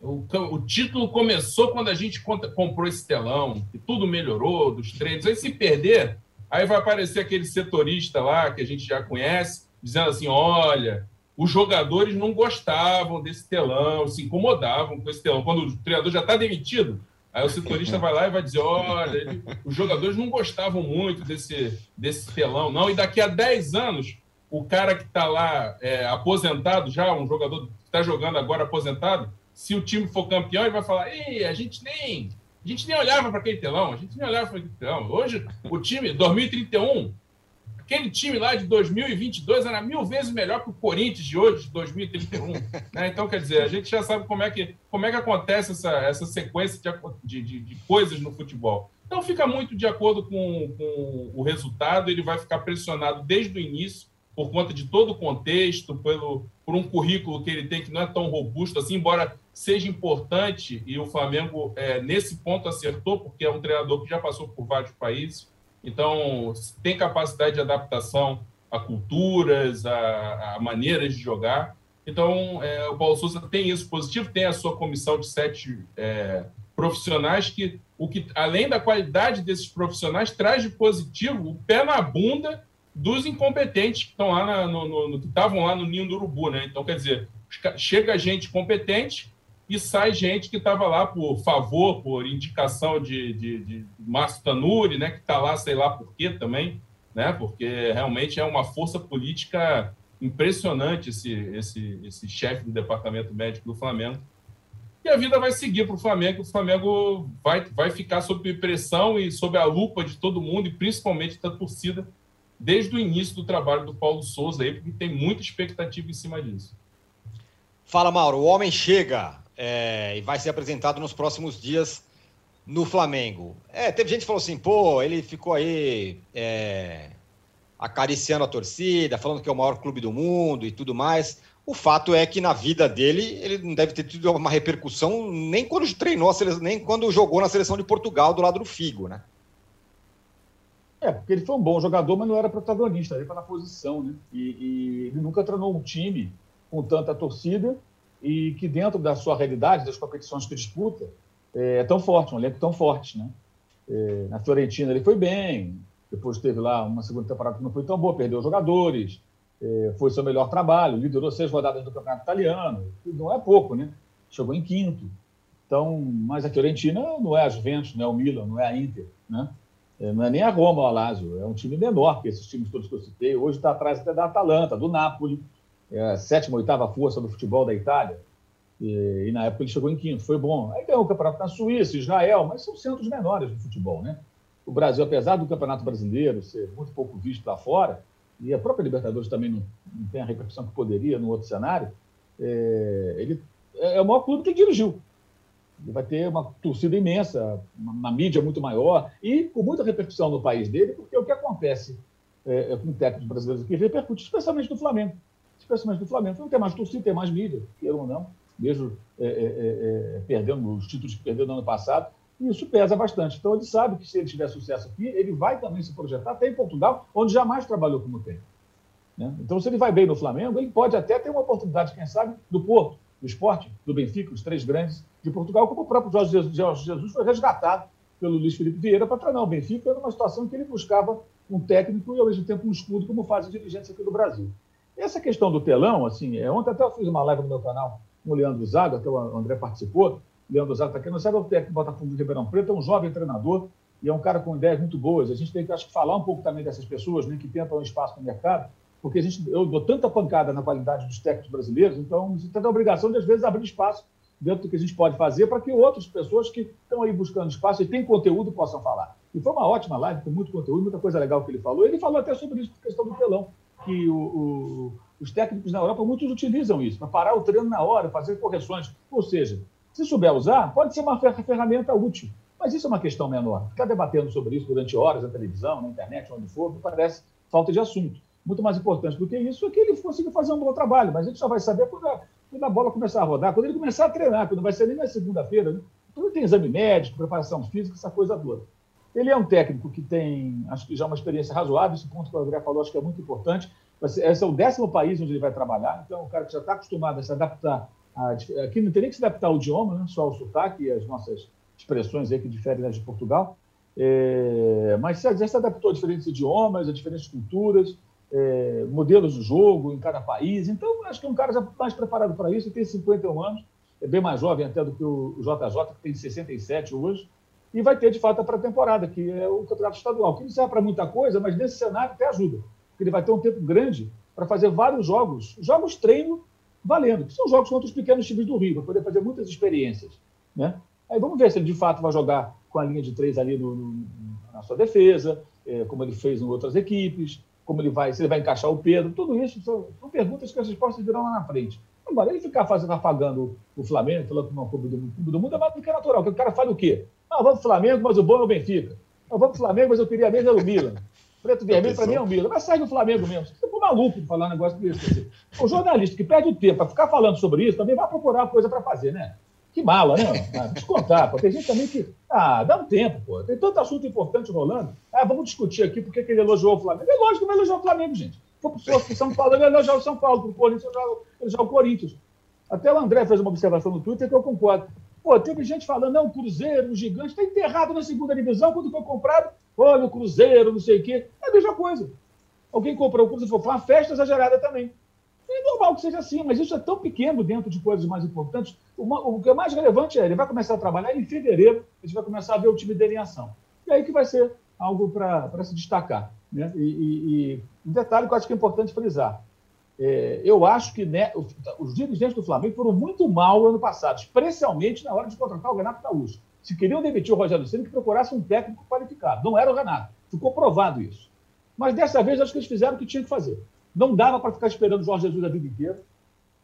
o, o título começou quando a gente comprou esse telão, que tudo melhorou dos treinos. Aí se perder, aí vai aparecer aquele setorista lá que a gente já conhece, dizendo assim: olha, os jogadores não gostavam desse telão, se incomodavam com esse telão. Quando o treinador já está demitido, aí o setorista vai lá e vai dizer: olha, os jogadores não gostavam muito desse, desse telão, não. E daqui a 10 anos, o cara que está lá é, aposentado já, um jogador que está jogando agora aposentado, se o time for campeão, ele vai falar: Ei, a gente nem. A gente nem olhava para aquele telão, a gente nem olhava para aquele telão. Hoje, o time, 2031, aquele time lá de 2022 era mil vezes melhor que o Corinthians de hoje, de 2031. né? Então, quer dizer, a gente já sabe como é que, como é que acontece essa, essa sequência de, de, de coisas no futebol. Então, fica muito de acordo com, com o resultado, ele vai ficar pressionado desde o início, por conta de todo o contexto, pelo, por um currículo que ele tem que não é tão robusto assim, embora seja importante, e o Flamengo, é, nesse ponto, acertou, porque é um treinador que já passou por vários países, então tem capacidade de adaptação a culturas, a, a maneiras de jogar. Então, é, o Paulo Souza tem isso positivo, tem a sua comissão de sete é, profissionais que, o que, além da qualidade desses profissionais, traz de positivo o pé na bunda dos incompetentes que estão lá na- no, no- que estavam lá no ninho do urubu, né? Então, quer dizer, chega gente competente e sai gente que estava lá por favor, por indicação de, de, de Márcio Tanuri, né? Que está lá, sei lá por quê também, né? Porque realmente é uma força política impressionante esse, esse, esse chefe do departamento médico do Flamengo. E a vida vai seguir para o Flamengo. O Flamengo vai, vai ficar sob pressão e sob a lupa de todo mundo, e principalmente da torcida, desde o início do trabalho do Paulo Souza aí, porque tem muita expectativa em cima disso. Fala, Mauro. O homem chega é, e vai ser apresentado nos próximos dias no Flamengo. É, teve gente que falou assim, pô, ele ficou aí é, acariciando a torcida, falando que é o maior clube do mundo e tudo mais. O fato é que na vida dele, ele não deve ter tido uma repercussão nem quando treinou seleção, nem quando jogou na seleção de Portugal do lado do Figo, né? É, porque ele foi um bom jogador, mas não era protagonista, ele estava na posição, né? E, e ele nunca treinou um time com tanta torcida e que dentro da sua realidade, das competições que disputa, é tão forte, um elenco tão forte, né? É, na Fiorentina ele foi bem, depois teve lá uma segunda temporada que não foi tão boa, perdeu jogadores, é, foi seu melhor trabalho, liderou seis rodadas do Campeonato Italiano, não é pouco, né? Chegou em quinto. Então, mas a Fiorentina não é a Juventus, não é o Milan, não é a Inter, né? É, Não é nem a Roma ou a Lazio, é um time menor que esses times todos que eu citei. Hoje está atrás até da Atalanta, do Napoli, é a sétima, oitava força do futebol da Itália. E, e na época ele chegou em quinto, foi bom. Aí ganhou o campeonato na Suíça, Israel, mas são centros menores do futebol, né? O Brasil, apesar do campeonato brasileiro ser muito pouco visto lá fora, e a própria Libertadores também não, não tem a repercussão que poderia no outro cenário, é, ele é o maior clube que dirigiu. Vai ter uma torcida imensa, uma, mídia muito maior e com muita repercussão no país dele, porque o que acontece é, é, com técnicos brasileiros aqui repercute, especialmente no Flamengo. Especialmente no Flamengo. Não tem mais torcida, tem mais mídia, queiram ou não, mesmo é, é, é, perdendo os títulos que perdeu no ano passado. E isso pesa bastante. Então, ele sabe que se ele tiver sucesso aqui, ele vai também se projetar até em Portugal, onde jamais trabalhou como técnico. Né? Então, se ele vai bem no Flamengo, ele pode até ter uma oportunidade, quem sabe, do Porto, do Esporte, do Benfica, os três grandes de Portugal, como o próprio Jorge Jesus, Jesus foi resgatado pelo Luiz Felipe Vieira para treinar o Benfica numa situação que ele buscava um técnico e, ao mesmo tempo, um escudo, como faz os dirigentes aqui do Brasil. Essa questão do telão, assim, é, ontem até eu fiz uma live no meu canal com o Leandro Zaga, até o André participou. O Leandro Zaga está aqui, não sabe, é o técnico do Botafogo de Ribeirão Preto, é um jovem treinador e é um cara com ideias muito boas. A gente tem que, acho que, falar um pouco também dessas pessoas né, que tentam um espaço no mercado, porque a gente, eu dou tanta pancada na qualidade dos técnicos brasileiros, então você tem a obrigação de, às vezes, abrir espaço dentro do que a gente pode fazer para que outras pessoas que estão aí buscando espaço e têm conteúdo possam falar. E foi uma ótima live, com muito conteúdo, muita coisa legal que ele falou. Ele falou até sobre isso, questão do telão, que o, o, os técnicos na Europa, muitos utilizam isso, para parar o treino na hora, fazer correções. Ou seja, se souber usar, pode ser uma ferramenta útil. Mas isso é uma questão menor. Ficar debatendo sobre isso durante horas na televisão, na internet, onde for, parece falta de assunto. Muito mais importante do que isso é que ele consiga fazer um bom trabalho, mas a gente só vai saber quando a, quando a bola começar a rodar, quando ele começar a treinar, quando vai ser nem na segunda-feira. Né? Tem exame médico, preparação física, essa coisa toda. Ele é um técnico que tem, acho que já uma experiência razoável, esse ponto que o André falou, acho que é muito importante. Esse é o décimo país onde ele vai trabalhar, então um cara que já está acostumado a se adaptar. A, aqui não tem nem que se adaptar ao idioma, né? só ao sotaque e as nossas expressões aí que diferem das de Portugal, é, mas já se adaptou a diferentes idiomas, a diferentes culturas, é, modelos de jogo em cada país. Então, acho que é um cara já mais preparado para isso, tem 51 anos, é bem mais jovem até do que o JJ, que tem 67 hoje, e vai ter, de fato, a pré-temporada, que é o campeonato estadual, que não serve para muita coisa, mas nesse cenário até ajuda, porque ele vai ter um tempo grande para fazer vários jogos, jogos treino valendo, que são jogos contra os pequenos times do Rio, para poder fazer muitas experiências. Né? Aí vamos ver se ele de fato vai jogar com a linha de três ali no, no, na sua defesa, é, como ele fez em outras equipes, como ele vai, se ele vai encaixar o Pedro, tudo isso são, são perguntas que as respostas virão lá na frente. Agora, ele ficar fazendo, afagando o Flamengo, falando que não é clube do, clube do mundo, é mais do que natural. Porque o cara fala o quê? Ah, vamos pro Flamengo, mas o bom é o Benfica. Ah, vamos pro Flamengo, mas eu queria mesmo era o Milan. Preto vermelho, para mim, é o Milan. Mas sai do Flamengo mesmo. Você ficou maluco de falar um negócio desse. O jornalista que perde o tempo para ficar falando sobre isso também vai procurar coisa para fazer, né? Que mala, né? Ah, descontar, pô. Tem gente também que. Ah, dá um tempo, pô. Tem tanto assunto importante rolando. Ah, vamos discutir aqui porque que ele elogiou o Flamengo. É lógico que vai elogiar o Flamengo, gente. For para São Paulo, ele elogiar o São Paulo. Para o Corinthians, elogiar o Corinthians. Até o André fez uma observação no Twitter que eu concordo. Pô, teve gente falando, não, o Cruzeiro, o gigante, está enterrado na segunda divisão quando foi comprado. Olha, o Cruzeiro, não sei o quê. É a mesma coisa. Alguém comprou o Cruzeiro, foi uma festa exagerada também. É normal que seja assim, mas isso é tão pequeno dentro de coisas mais importantes. O, que é mais relevante é, ele vai começar a trabalhar em fevereiro, a gente vai começar a ver o time dele em ação. E aí que vai ser algo para se destacar. Né? E, e, e, um detalhe que eu acho que é importante frisar. É, eu acho que né, os dirigentes do Flamengo foram muito mal ano passado, especialmente na hora de contratar o Renato Gaúcho. Se queriam demitir o Rogério Ceni, que procurasse um técnico qualificado. Não era o Renato. Ficou provado isso. Mas dessa vez, acho que eles fizeram o que tinham que fazer. Não dava para ficar esperando o Jorge Jesus a vida inteira.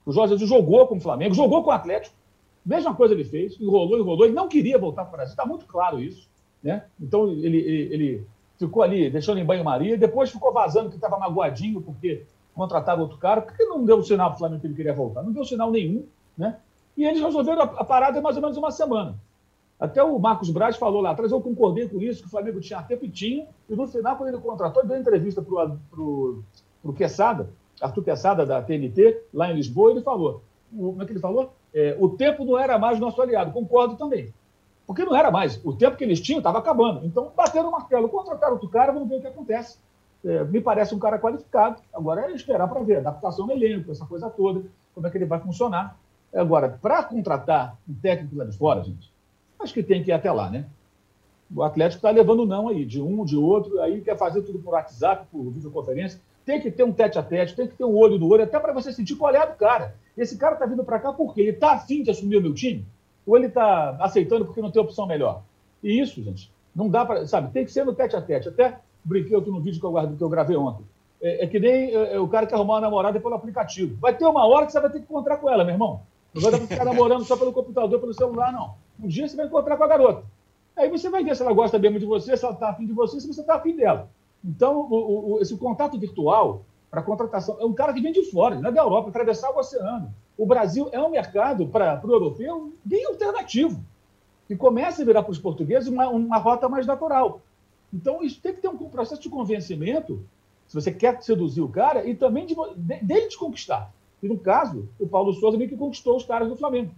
O Jorge Jesus jogou com o Flamengo, jogou com o Atlético. Mesma coisa ele fez, enrolou, enrolou. Ele não queria voltar para o Brasil, está muito claro isso. Né? Então, ele, ele, ele ficou ali, deixando em banho-maria, depois ficou vazando que estava magoadinho porque contratava outro cara. Por que não deu sinal para o Flamengo que ele queria voltar? Não deu sinal nenhum. Né? E eles resolveram a, parada em mais ou menos uma semana. Até o Marcos Braz falou lá atrás, eu concordei com isso, que o Flamengo tinha tempo e tinha, e no final, quando ele contratou, deu entrevista para o para o Quesada, Arthur Quesada, da TNT, lá em Lisboa, ele falou. Como é que ele falou? É, o tempo não era mais nosso aliado. Concordo também. Porque não era mais. O tempo que eles tinham estava acabando. Então, bateram o martelo. Contrataram outro cara, vamos ver o que acontece. É, me parece um cara qualificado. Agora é esperar para ver. Adaptação no elenco, essa coisa toda, como é que ele vai funcionar. Agora, para contratar um técnico lá de fora, gente, acho que tem que ir até lá, né? O Atlético está levando não aí, de um, de outro, aí quer fazer tudo por WhatsApp, por videoconferência tem que ter um tete a tete, tem que ter um olho no olho, até para você sentir qual é do cara. Esse cara está vindo para cá porque ele está afim de assumir o meu time? Ou ele está aceitando porque não tem opção melhor? E isso, gente, não dá para. Sabe, tem que ser no tete a tete. Até brinquei aqui no vídeo que eu, guardo, que eu gravei ontem. É, é que nem é, é, o cara que arrumar uma namorada pelo aplicativo. Vai ter uma hora que você vai ter que encontrar com ela, meu irmão. Não vai dar para ficar namorando só pelo computador, pelo celular, não. Um dia você vai encontrar com a garota. Aí você vai ver se ela gosta mesmo de você, se ela está afim de você, se você está afim dela. Então, o, o, esse contato virtual para contratação é um cara que vem de fora, não é da Europa, atravessar o oceano. O Brasil é um mercado para o europeu bem alternativo, que começa a virar para os portugueses uma, uma rota mais natural. Então, isso tem que ter um processo de convencimento, se você quer seduzir o cara, e também de, de, dele te conquistar. E no caso, o Paulo Souza meio que conquistou os caras do Flamengo,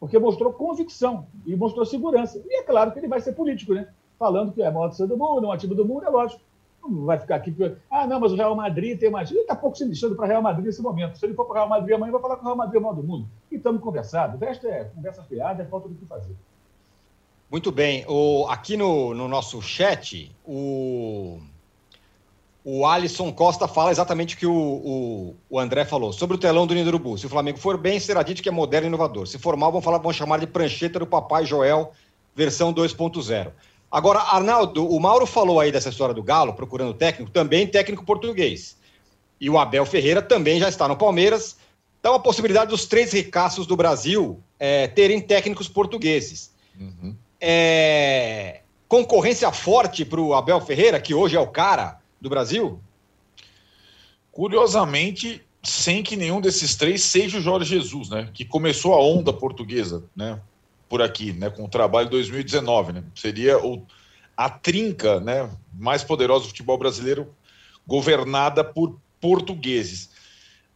porque mostrou convicção e mostrou segurança. E é claro que ele vai ser político, né? falando que é a maior do mundo, é um time do mundo, é lógico. Não vai ficar aqui. Ah, não, mas o Real Madrid tem mais. Ele está pouco se lixando para Real Madrid nesse momento. Se ele for para o Real Madrid amanhã, vai falar que o Real Madrid é maior do mundo. E estamos conversando. O resto é conversa fiada, é falta do que fazer. Muito bem. O, aqui no, no nosso chat, o, o Alisson Costa fala exatamente o que o, o, o, André falou. Sobre o telão do Ninho do Urubu. Se o Flamengo for bem, será dito que é moderno e inovador. Se for mal, vão, falar, vão chamar de prancheta do Papai Joel, versão 2.0. Agora, Arnaldo, o Mauro falou aí dessa história do Galo, procurando técnico, também técnico português. E o Abel Ferreira também já está no Palmeiras. Então, a possibilidade dos três ricaços do Brasil é, terem técnicos portugueses. Uhum. É... Concorrência forte para o Abel Ferreira, que hoje é o cara do Brasil? Curiosamente, sem que nenhum desses três seja o Jorge Jesus, né? Que começou a onda portuguesa, né? Por aqui, né? Com o trabalho de 2019, né? Seria o, a trinca, né? Mais poderosa do futebol brasileiro, governada por portugueses.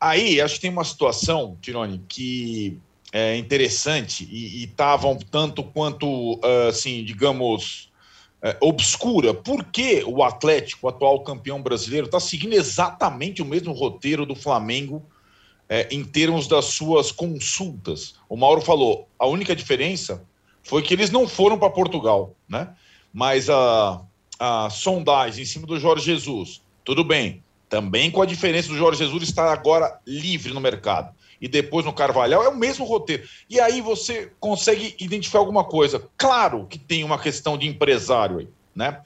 Aí, acho que tem uma situação, Tirone, que é interessante e estava um tanto quanto, assim, digamos, é, obscura. Por que o Atlético, atual campeão brasileiro, está seguindo exatamente o mesmo roteiro do Flamengo é, em termos das suas consultas? O Mauro falou, a única diferença foi que eles não foram para Portugal, né? Mas a, a sondagem em cima do Jorge Jesus, tudo bem. Também com a diferença do Jorge Jesus estar agora livre no mercado e depois no Carvalhal, é o mesmo roteiro. E aí você consegue identificar alguma coisa. Claro que tem uma questão de empresário aí, né?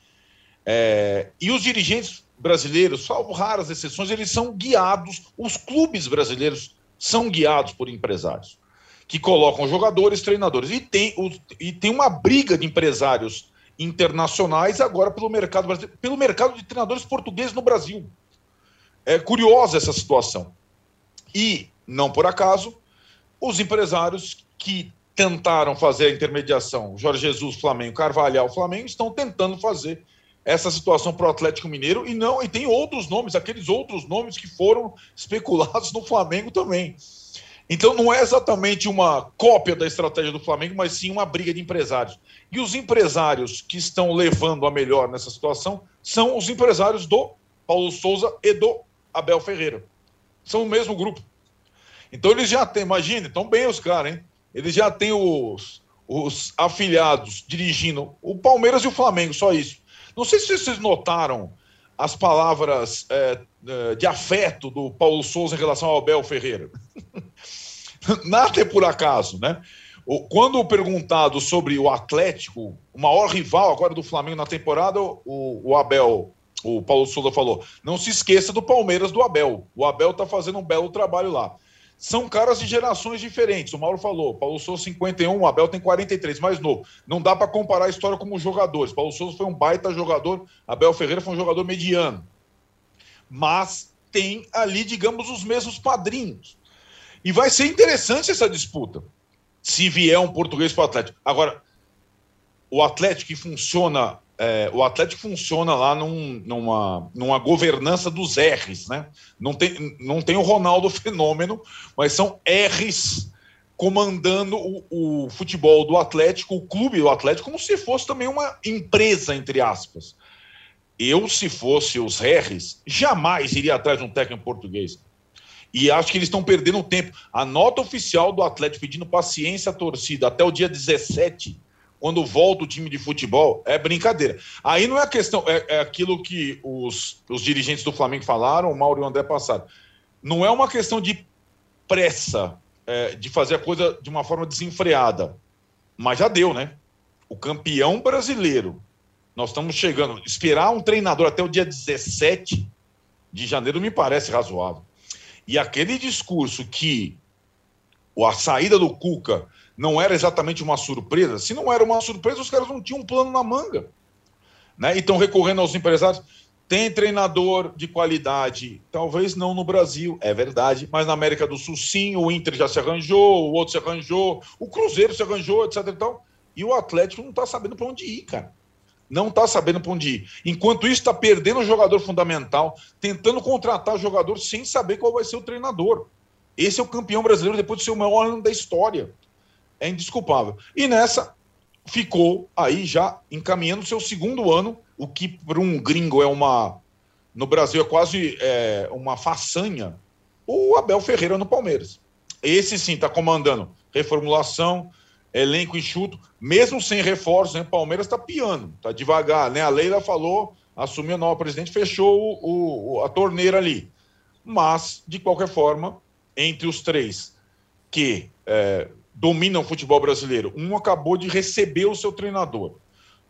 É, e os dirigentes brasileiros, salvo raras exceções, eles são guiados, os clubes brasileiros são guiados por empresários, que colocam jogadores, treinadores. E tem, e tem uma briga de empresários internacionais agora pelo mercado brasileiro, pelo mercado de treinadores portugueses no Brasil. É curiosa essa situação. E não por acaso, os empresários que tentaram fazer a intermediação, Jorge Jesus, Flamengo, Carvalhal, Flamengo, estão tentando fazer essa situação para o Atlético Mineiro e não e tem outros nomes, aqueles outros nomes que foram especulados no Flamengo também. Então não é exatamente uma cópia da estratégia do Flamengo, mas sim uma briga de empresários. E os empresários que estão levando a melhor nessa situação são os empresários do Paulo Souza e do Abel Ferreira. São o mesmo grupo. Então eles já têm, imagina, estão bem os caras, hein? Eles já têm os, os afiliados dirigindo o Palmeiras e o Flamengo, só isso. Não sei se vocês notaram as palavras é, é de afeto do Paulo Souza em relação ao Abel Ferreira. Nada é por acaso, né? Quando perguntado sobre o Atlético, o maior rival agora do Flamengo na temporada, o, o Abel, o Paulo Souza falou: não se esqueça do Palmeiras do Abel. O Abel está fazendo um belo trabalho lá são caras de gerações diferentes. O Mauro falou, Paulo Souza 51, o Abel tem 43, mais novo. Não dá para comparar a história como jogadores. Paulo Souza foi um baita jogador, Abel Ferreira foi um jogador mediano. Mas tem ali, digamos, os mesmos padrinhos. E vai ser interessante essa disputa, se vier um português para o Atlético. Agora, o Atlético que funciona é, o Atlético funciona lá num, numa, numa governança dos R's, né? Não tem, não tem o Ronaldo fenômeno, mas são R's comandando o, o, futebol do Atlético, o clube do Atlético, como se fosse também uma empresa, entre aspas. Eu, se fosse os R's, jamais iria atrás de um técnico português. E acho que eles estão perdendo tempo. A nota oficial do Atlético pedindo paciência à torcida até o dia 17 quando volta o time de futebol, é brincadeira. Aí não é a questão, é, é aquilo que os, os dirigentes do Flamengo falaram, o Mauro e o André passaram. Não é uma questão de pressa, é, de fazer a coisa de uma forma desenfreada. Mas já deu, né? O campeão brasileiro. Nós estamos chegando. Esperar um treinador até o dia 17 de janeiro me parece razoável. E aquele discurso que a saída do Cuca não era exatamente uma surpresa. Se não era uma surpresa, os caras não tinham um plano na manga. Né? E estão recorrendo aos empresários. Tem treinador de qualidade, talvez não no Brasil, é verdade, mas na América do Sul sim, o Inter já se arranjou, o outro se arranjou, o Cruzeiro se arranjou, etc. E, tal, e o Atlético não está sabendo para onde ir, cara. Não está sabendo para onde ir. Enquanto isso, está perdendo o jogador fundamental, tentando contratar jogador sem saber qual vai ser o treinador. Esse é o campeão brasileiro depois de ser o maior ano da história é indesculpável. E nessa, ficou aí já encaminhando seu segundo ano, o que para um gringo é uma. No Brasil é quase é, uma façanha. O Abel Ferreira no Palmeiras. Esse sim está comandando reformulação, elenco enxuto, mesmo sem reforços, né? Palmeiras está piano, está devagar, né? A Leila falou, assumiu a nova presidente, fechou o, o, a torneira ali. Mas, de qualquer forma, entre os três que é, dominam o futebol brasileiro, um acabou de receber o seu treinador,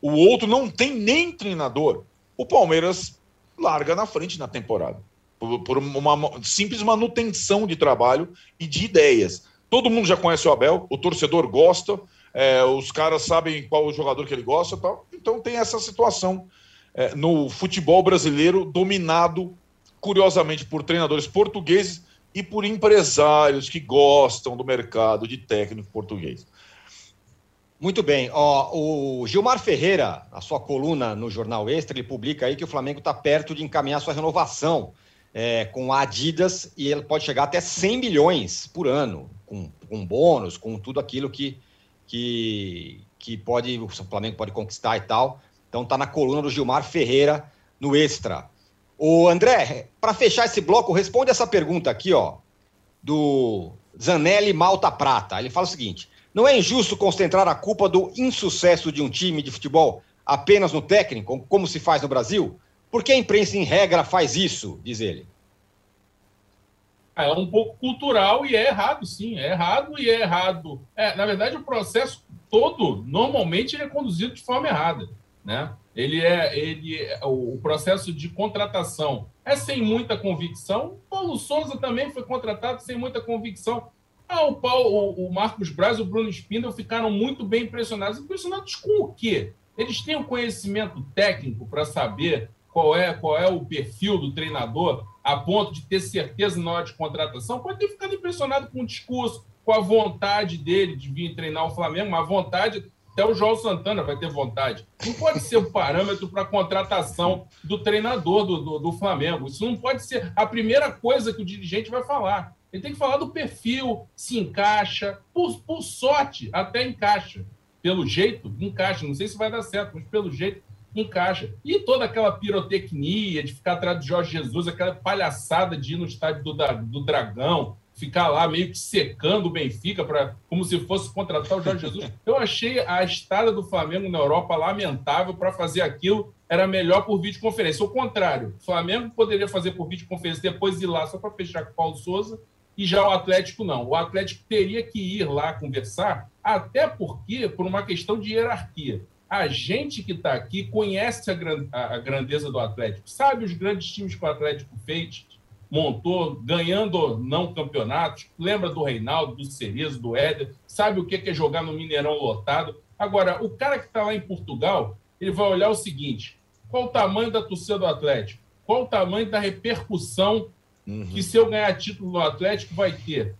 o outro não tem nem treinador, o Palmeiras larga na frente na temporada. Por, por uma simples manutenção de trabalho e de ideias. Todo mundo já conhece o Abel, o torcedor gosta, é, os caras sabem qual o jogador que ele gosta, tal. então tem essa situação é, no futebol brasileiro dominado, curiosamente, por treinadores portugueses e por empresários que gostam do mercado de técnico português. Muito bem. Ó, o Gilmar Ferreira, a sua coluna no Jornal Extra, ele publica aí que o Flamengo está perto de encaminhar sua renovação é, com a Adidas e ele pode chegar até 100 milhões por ano, com, com bônus, com tudo aquilo que, que, que pode o Flamengo pode conquistar e tal. Então tá na coluna do Gilmar Ferreira no Extra. O André, para fechar esse bloco, responde essa pergunta aqui, ó, do Zanelli Malta Prata. Ele fala o seguinte: não é injusto concentrar a culpa do insucesso de um time de futebol apenas no técnico, como se faz no Brasil? Por que a imprensa, em regra, faz isso, diz ele? É um pouco cultural e é errado, sim. É errado e é errado. É, na verdade, o processo todo, normalmente, é conduzido de forma errada. Né? Ele é, ele, o processo de contratação é sem muita convicção. Paulo Souza também foi contratado sem muita convicção. Ah, o, Paulo, o, Marcos Braz e o Bruno Spindel ficaram muito bem impressionados. Impressionados com o quê? Eles têm o um conhecimento técnico para saber qual é, qual é o perfil do treinador a ponto de ter certeza na hora de contratação. Pode ter ficado impressionado com o discurso, com a vontade dele de vir treinar o Flamengo, uma vontade até o João Santana vai ter vontade. Não pode ser o um parâmetro para a contratação do treinador do, do, do, Flamengo. Isso não pode ser a primeira coisa que o dirigente vai falar. Ele tem que falar do perfil, se encaixa. Por, por sorte, até encaixa. Pelo jeito, encaixa. Não sei se vai dar certo, mas pelo jeito, encaixa. E toda aquela pirotecnia de ficar atrás de Jorge Jesus, aquela palhaçada de ir no estádio do, do Dragão, ficar lá meio que secando o Benfica para como se fosse contratar o Jorge Jesus. Eu achei a estada do Flamengo na Europa lamentável para fazer aquilo. Era melhor por videoconferência. O contrário, o Flamengo poderia fazer por videoconferência, depois ir lá só para fechar com o Paulo Souza, e já o Atlético não. O Atlético teria que ir lá conversar, até porque, por uma questão de hierarquia. A gente que está aqui conhece a, grandeza do Atlético, sabe os grandes times que o Atlético fez, montou, ganhando não campeonatos. Lembra do Reinaldo, do Cerezo, do Éder, sabe o que é jogar no Mineirão lotado. Agora, o cara que está lá em Portugal, ele vai olhar o seguinte: qual o tamanho da torcida do Atlético? Qual o tamanho da repercussão uhum. que, se eu ganhar título no Atlético, vai ter?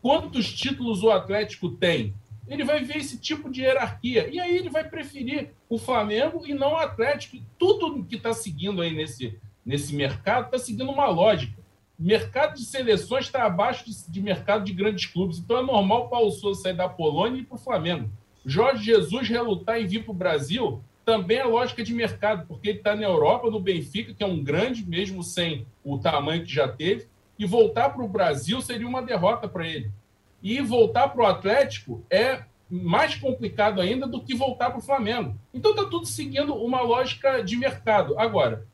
Quantos títulos o Atlético tem? Ele vai ver esse tipo de hierarquia. E aí ele vai preferir o Flamengo e não o Atlético. Tudo que está seguindo aí nesse, nesse mercado está seguindo uma lógica. mercado de seleções está abaixo de, de, mercado de grandes clubes. Então é normal o Paulo Souza sair da Polônia e ir para o Flamengo. Jorge Jesus relutar em vir para o Brasil também é lógica de mercado, porque ele está na Europa, no Benfica, que é um grande, mesmo sem o tamanho que já teve, e voltar para o Brasil seria uma derrota para ele. E voltar para o Atlético é mais complicado ainda do que voltar para o Flamengo. Então está tudo seguindo uma lógica de mercado. Agora,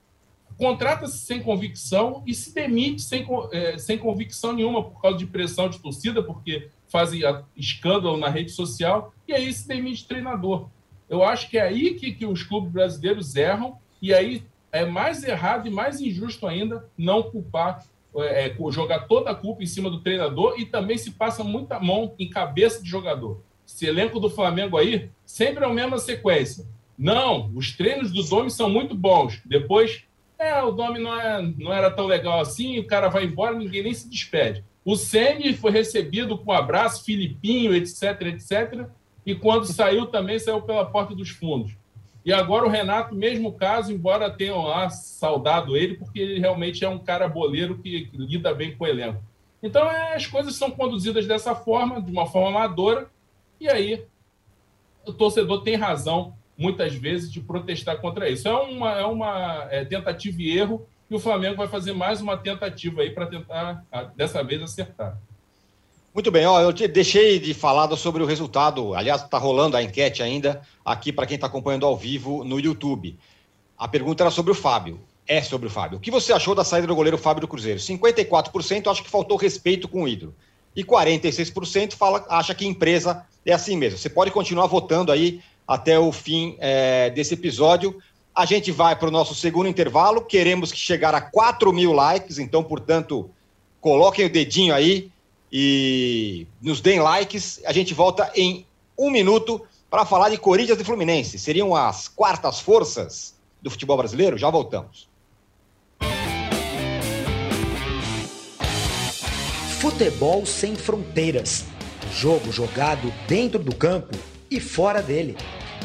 contrata-se sem convicção e se demite sem, é, sem convicção nenhuma por causa de pressão de torcida, porque fazem escândalo na rede social, e aí se demite treinador. Eu acho que é aí que, que os clubes brasileiros erram, e aí é mais errado e mais injusto ainda não culpar, é, é, jogar toda a culpa em cima do treinador e também se passa muita mão em cabeça de jogador. Esse elenco do Flamengo aí sempre é a mesma sequência. Não, os treinos do Domi são muito bons. Depois é, o nome não, é, não era tão legal assim, o cara vai embora, ninguém nem se despede. O Semi foi recebido com um abraço, Filipinho, etc, etc. E quando saiu, também saiu pela porta dos fundos. E agora o Renato, mesmo caso, embora tenham lá saudado ele, porque ele realmente é um cara boleiro que lida bem com o elenco. Então é, as coisas são conduzidas dessa forma, de uma forma amadora, e aí o torcedor tem razão, muitas vezes, de protestar contra isso. É uma, é uma é, tentativa e erro, e o Flamengo vai fazer mais uma tentativa aí para tentar, dessa vez, acertar. Muito bem, ó, eu deixei de falar sobre o resultado. Aliás, está rolando a enquete ainda aqui para quem está acompanhando ao vivo no YouTube. A pergunta era sobre o Fábio. É sobre o Fábio. O que você achou da saída do goleiro Fábio do Cruzeiro? 54% acha que faltou respeito com o ídolo. E 46% fala, acha que empresa é assim mesmo. Você pode continuar votando aí até o fim é, desse episódio. A gente vai para o nosso segundo intervalo. Queremos que chegar a 4 mil likes, então, portanto, coloquem o dedinho aí e nos deem likes. A gente volta em um minuto para falar de Corinthians e Fluminense. Seriam as quartas forças do futebol brasileiro? Já voltamos. Futebol sem fronteiras. Jogo jogado dentro do campo e fora dele.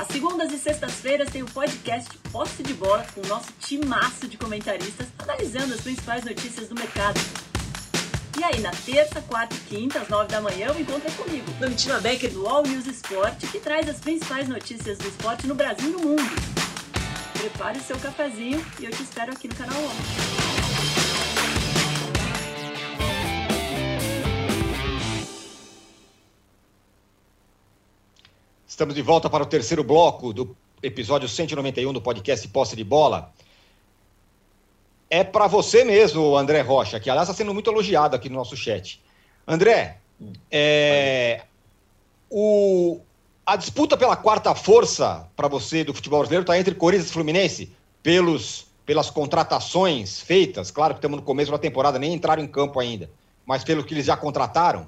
Às segundas e sextas-feiras tem o podcast Posse de Bola com o nosso timaço de comentaristas analisando as principais notícias do mercado. E aí, na terça, quarta e quinta, às nove da manhã, o encontro é comigo, Domitila Becker, do All News Esporte, que traz as principais notícias do esporte no Brasil e no mundo. Prepare o seu cafezinho e eu te espero aqui no canal ONU. Estamos de volta para o terceiro bloco do episódio 191 do podcast Posse de Bola é para você mesmo, André Rocha, que aliás está sendo muito elogiado aqui no nosso chat. André, é, o, a disputa pela quarta força para você do futebol brasileiro está entre Corinthians e Fluminense, pelos, pelas contratações feitas. Claro que estamos no começo da temporada, nem entraram em campo ainda, mas pelo que eles já contrataram.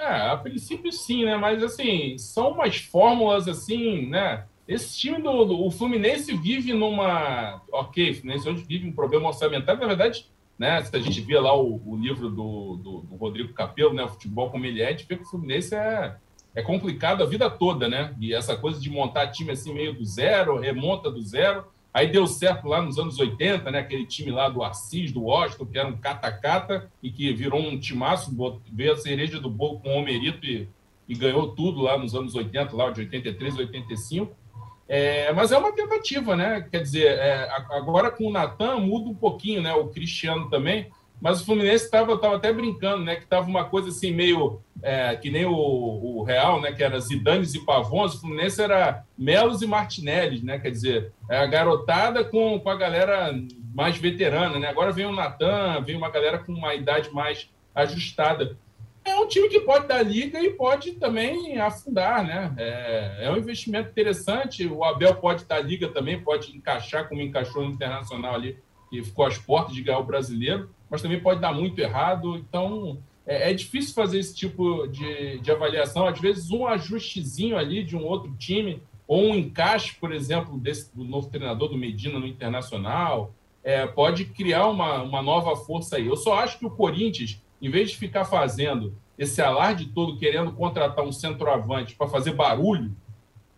É, a princípio sim, né? Mas assim, são umas fórmulas assim, né? Esse time do, do, o Fluminense vive numa. Ok, o Fluminense hoje vive um problema orçamentário. Na verdade, né, se a gente via lá o, o livro do, do, do, Rodrigo Capello, né, o futebol como ele é, a gente vê que o Fluminense é, é complicado a vida toda, né? E essa coisa de montar time assim meio do zero, remonta do zero. Aí deu certo lá nos anos 80, né? Aquele time lá do Assis, do Washington, que era um cata-cata e que virou um timaço, veio a cereja do bolo com o Homerito e, e ganhou tudo lá nos anos 80, lá de 83, 85. É, mas é uma tentativa, né? Quer dizer, é, agora com o Natan muda um pouquinho, né? O Cristiano também. Mas o Fluminense estava tava até brincando, né? Que estava uma coisa assim meio é, que nem o, o, Real, né? Que era Zidanes e Pavões. O Fluminense era Melos e Martinelli, né? Quer dizer, é a garotada com, com a galera mais veterana, né? Agora vem o Natan, vem uma galera com uma idade mais ajustada é um time que pode dar liga e pode também afundar, né? É, é um investimento interessante. O Abel pode dar liga também, pode encaixar como encaixou no Internacional ali, que ficou às portas de ganhar o brasileiro, mas também pode dar muito errado. Então, é, é difícil fazer esse tipo de, de avaliação. Às vezes, um ajustezinho ali de um outro time, ou um encaixe, por exemplo, desse, do novo treinador do Medina no Internacional, é, pode criar uma, uma nova força aí. Eu só acho que o Corinthians em vez de ficar fazendo esse alarde todo querendo contratar um centroavante para fazer barulho,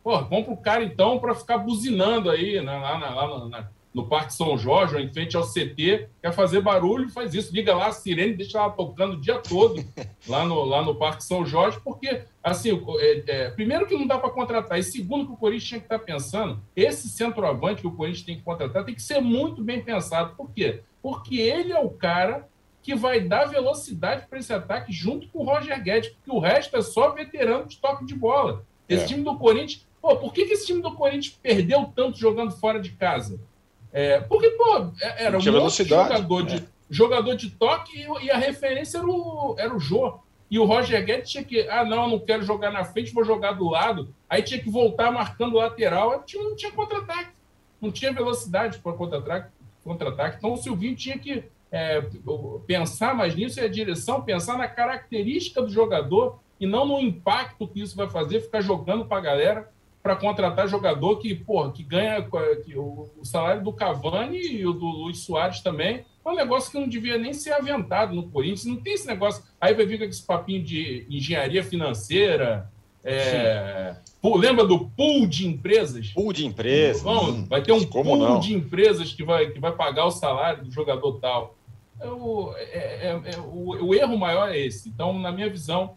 pô, compra o cara então para ficar buzinando aí né, lá, na, lá na, no Parque São Jorge, ou em frente ao CT, quer fazer barulho, faz isso, liga lá a sirene, deixa ela tocando o dia todo lá no, lá no Parque São Jorge, porque, assim, é, é, primeiro que não dá para contratar, e segundo que o Corinthians tinha que estar tá pensando, esse centroavante que o Corinthians tem que contratar tem que ser muito bem pensado. Por quê? Porque ele é o cara que vai dar velocidade para esse ataque junto com o Roger Guedes, porque o resto é só veterano de toque de bola. Esse é. time do Corinthians. Pô, por que, que esse time do Corinthians perdeu tanto jogando fora de casa? É, porque, pô, é, era um jogador de, é. jogador de toque e, e, a referência era o, era o Jô. E o Roger Guedes tinha que, ah, não, não quero jogar na frente, vou jogar do lado. Aí tinha que voltar marcando lateral. O time não tinha contra-ataque. Não tinha velocidade para contra-ataque. Contra então o Silvinho tinha que é, pensar mais nisso e a direção pensar na característica do jogador e não no impacto que isso vai fazer, ficar jogando para a galera. Para contratar jogador que, porra, que ganha que o, o, salário do Cavani e o do Luiz Soares também. É um negócio que não devia nem ser aventado no Corinthians. Não tem esse negócio. Aí vai vir com esse papinho de engenharia financeira. É... Pô, lembra do pool de empresas? Pool de empresas. Vamos, vai ter um Como pool não? de empresas que vai, que vai pagar o salário do jogador tal. É o, é, é, é o, o erro maior é esse. Então, na minha visão,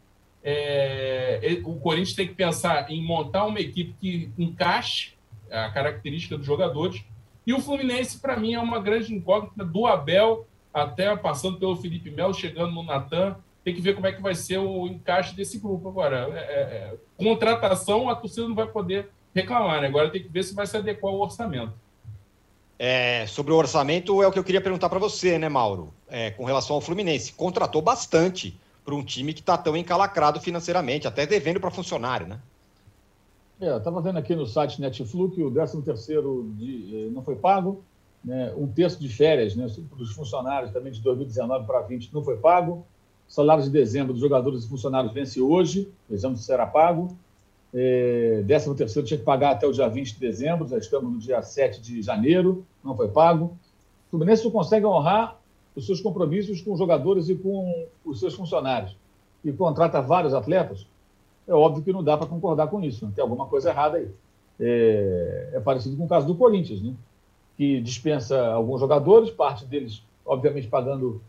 é, o Corinthians tem que pensar em montar uma equipe que encaixe a característica dos jogadores. E o Fluminense, para mim, é uma grande incógnita do Abel, até passando pelo Felipe Melo, chegando no Natan. Tem que ver como é que vai ser o encaixe desse grupo agora. É, é, é contratação, a torcida não vai poder reclamar, né? Agora tem que ver se vai se adequar ao orçamento. É, sobre o orçamento, é o que eu queria perguntar para você, né, Mauro? É, com relação ao Fluminense. Contratou bastante para um time que está tão encalacrado financeiramente, até devendo para funcionário, né? É, estava vendo aqui no site Netflix que o 13 terceiro de, eh, não foi pago, né? um terço de férias né, dos funcionários também de 2019 para 20 não foi pago, o salário de dezembro dos jogadores e funcionários vence hoje, vejamos se será pago, é, 13 terceiro tinha que pagar até o dia 20 de dezembro, já estamos no dia 7 de janeiro, não foi pago. O Fluminense consegue honrar os seus compromissos com os jogadores e com os seus funcionários e contrata vários atletas, é óbvio que não dá para concordar com isso, né? tem alguma coisa errada aí. É, é, parecido com o caso do Corinthians, né? que dispensa alguns jogadores, parte deles, obviamente, pagando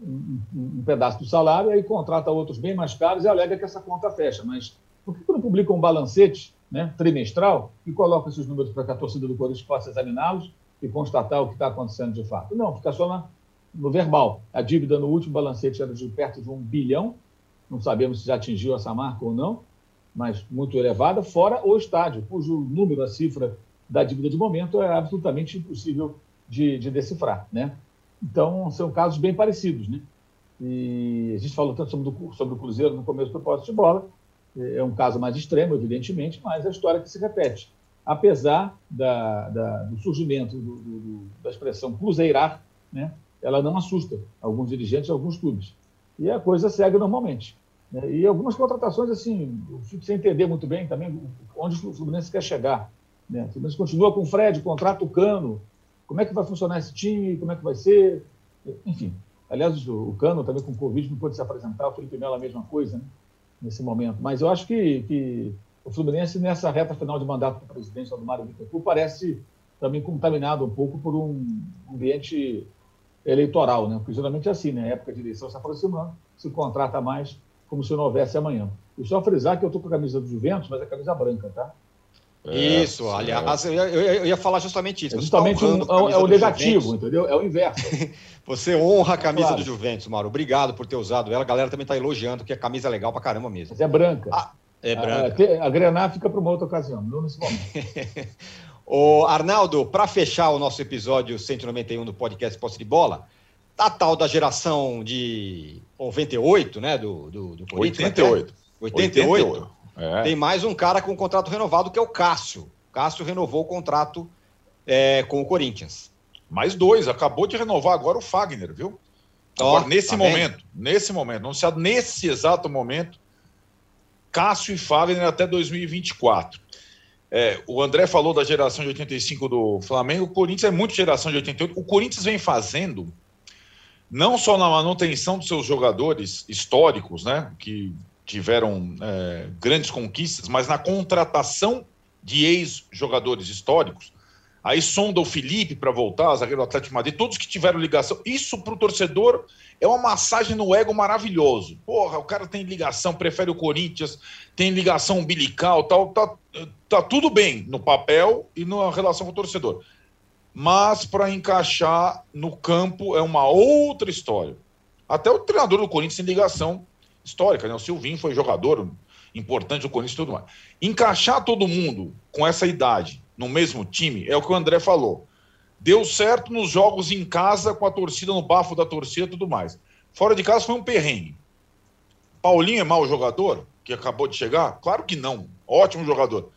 um, um, pedaço do salário, aí contrata outros bem mais caros e alega que essa conta fecha. Mas por que não publica um balancete né, trimestral e coloca esses números para que a torcida do Corinthians possa examiná-los e constatar o que está acontecendo de fato? Não, fica só na, no verbal. A dívida no último balancete era de perto de um bilhão, não sabemos se já atingiu essa marca ou não, mas muito elevada, fora o estádio, cujo número, a cifra da dívida de momento é absolutamente impossível de, de decifrar. Né? Então, são casos bem parecidos. Né? E a gente falou tanto sobre, do, sobre o Cruzeiro no começo do propósito de bola, é um caso mais extremo, evidentemente, mas é a história que se repete. Apesar da, da, do surgimento do, do, da expressão cruzeirar, né? Ela não assusta alguns dirigentes, alguns clubes. E a coisa segue normalmente. Né? E algumas contratações, assim, eu fico sem entender muito bem também onde o Fluminense quer chegar. Né? O Fluminense continua com o Fred, contrata o Cano. Como é que vai funcionar esse time? Como é que vai ser? Enfim. Aliás, o Cano também com o Covid não pôde se apresentar, o Felipe Melo a mesma coisa, né? nesse momento. Mas eu acho que, que o Fluminense, nessa reta final de mandato do presidente Aldomar Bittencourt, parece também contaminado um pouco por um ambiente eleitoral, né? Porque geralmente é assim, né? A época de eleição se aproximando, se contrata mais como se não houvesse amanhã. E só frisar que eu estou com a camisa do Juventus, mas é a camisa branca, tá? É, isso, aliás, eu, eu, eu, ia falar justamente isso. É justamente tá um, é, o negativo, Juventus. entendeu? É o inverso. Você honra a camisa claro. do Juventus, Mauro. Obrigado por ter usado ela. A galera também está elogiando que a camisa é legal pra caramba mesmo. Mas é branca. Ah, é branca. A, a Grenar fica para uma outra ocasião, não nesse momento. Ô, Arnaldo, para fechar o nosso episódio 191 do podcast Posse de Bola, a tal da geração de 98, né? Do, do, do Corinthians. 88. 88. 88. É. Tem mais um cara com contrato renovado que é o Cássio. Cássio renovou o contrato é, com o Corinthians. Mais dois, acabou de renovar agora o Fagner, viu? Agora, oh, nesse tá momento, vendo? nesse momento, anunciado nesse exato momento, Cássio e Fagner até 2024. É, o André falou da geração de 85 do Flamengo, o Corinthians é muito geração de 88. O Corinthians vem fazendo não só na manutenção dos seus jogadores históricos, né, que tiveram é, grandes conquistas, mas na contratação de ex-jogadores históricos. Aí sonda o Felipe para voltar, zagueiro do Atlético de Madrid, todos que tiveram ligação. Isso para o torcedor é uma massagem no ego maravilhoso. Porra, o cara tem ligação, prefere o Corinthians, tem ligação umbilical, tal, tá, tá tudo bem no papel e na relação com o torcedor mas para encaixar no campo é uma outra história. Até o treinador do Corinthians tem ligação histórica, né? O Silvinho foi jogador importante do Corinthians e tudo mais. Encaixar todo mundo com essa idade no mesmo time é o que o André falou. Deu certo nos jogos em casa, com a torcida no bafo da torcida e tudo mais. Fora de casa foi um perrengue. Paulinho é mau jogador, que acabou de chegar? Claro que não. Ótimo jogador.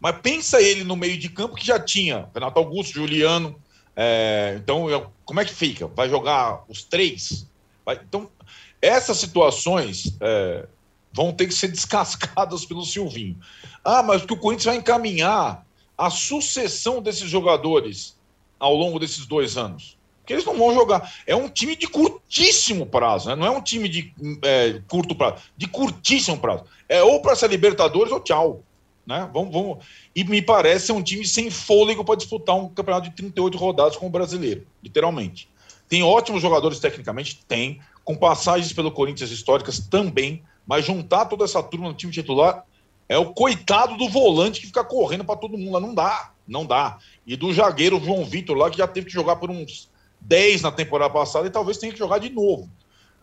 Mas pensa ele no meio de campo que já tinha Renato Augusto, Juliano. É, então, eu, como é que fica? Vai jogar os três? Vai, então, essas situações é, vão ter que ser descascadas pelo Silvinho. Ah, mas que o Corinthians vai encaminhar a sucessão desses jogadores ao longo desses dois anos. Porque eles não vão jogar. É um time de curtíssimo prazo, né? não é um time de é, curto prazo, de curtíssimo prazo. É ou para ser Libertadores ou tchau. Né? Vamos, vamos. E me parece um time sem fôlego para disputar um campeonato de 38 rodadas com o brasileiro, literalmente. Tem ótimos jogadores tecnicamente? Tem. Com passagens pelo Corinthians históricas também. Mas juntar toda essa turma no time titular é o coitado do volante que fica correndo para todo mundo lá. Não dá, não dá. E do zagueiro João Vitor lá, que já teve que jogar por uns 10 na temporada passada e talvez tenha que jogar de novo.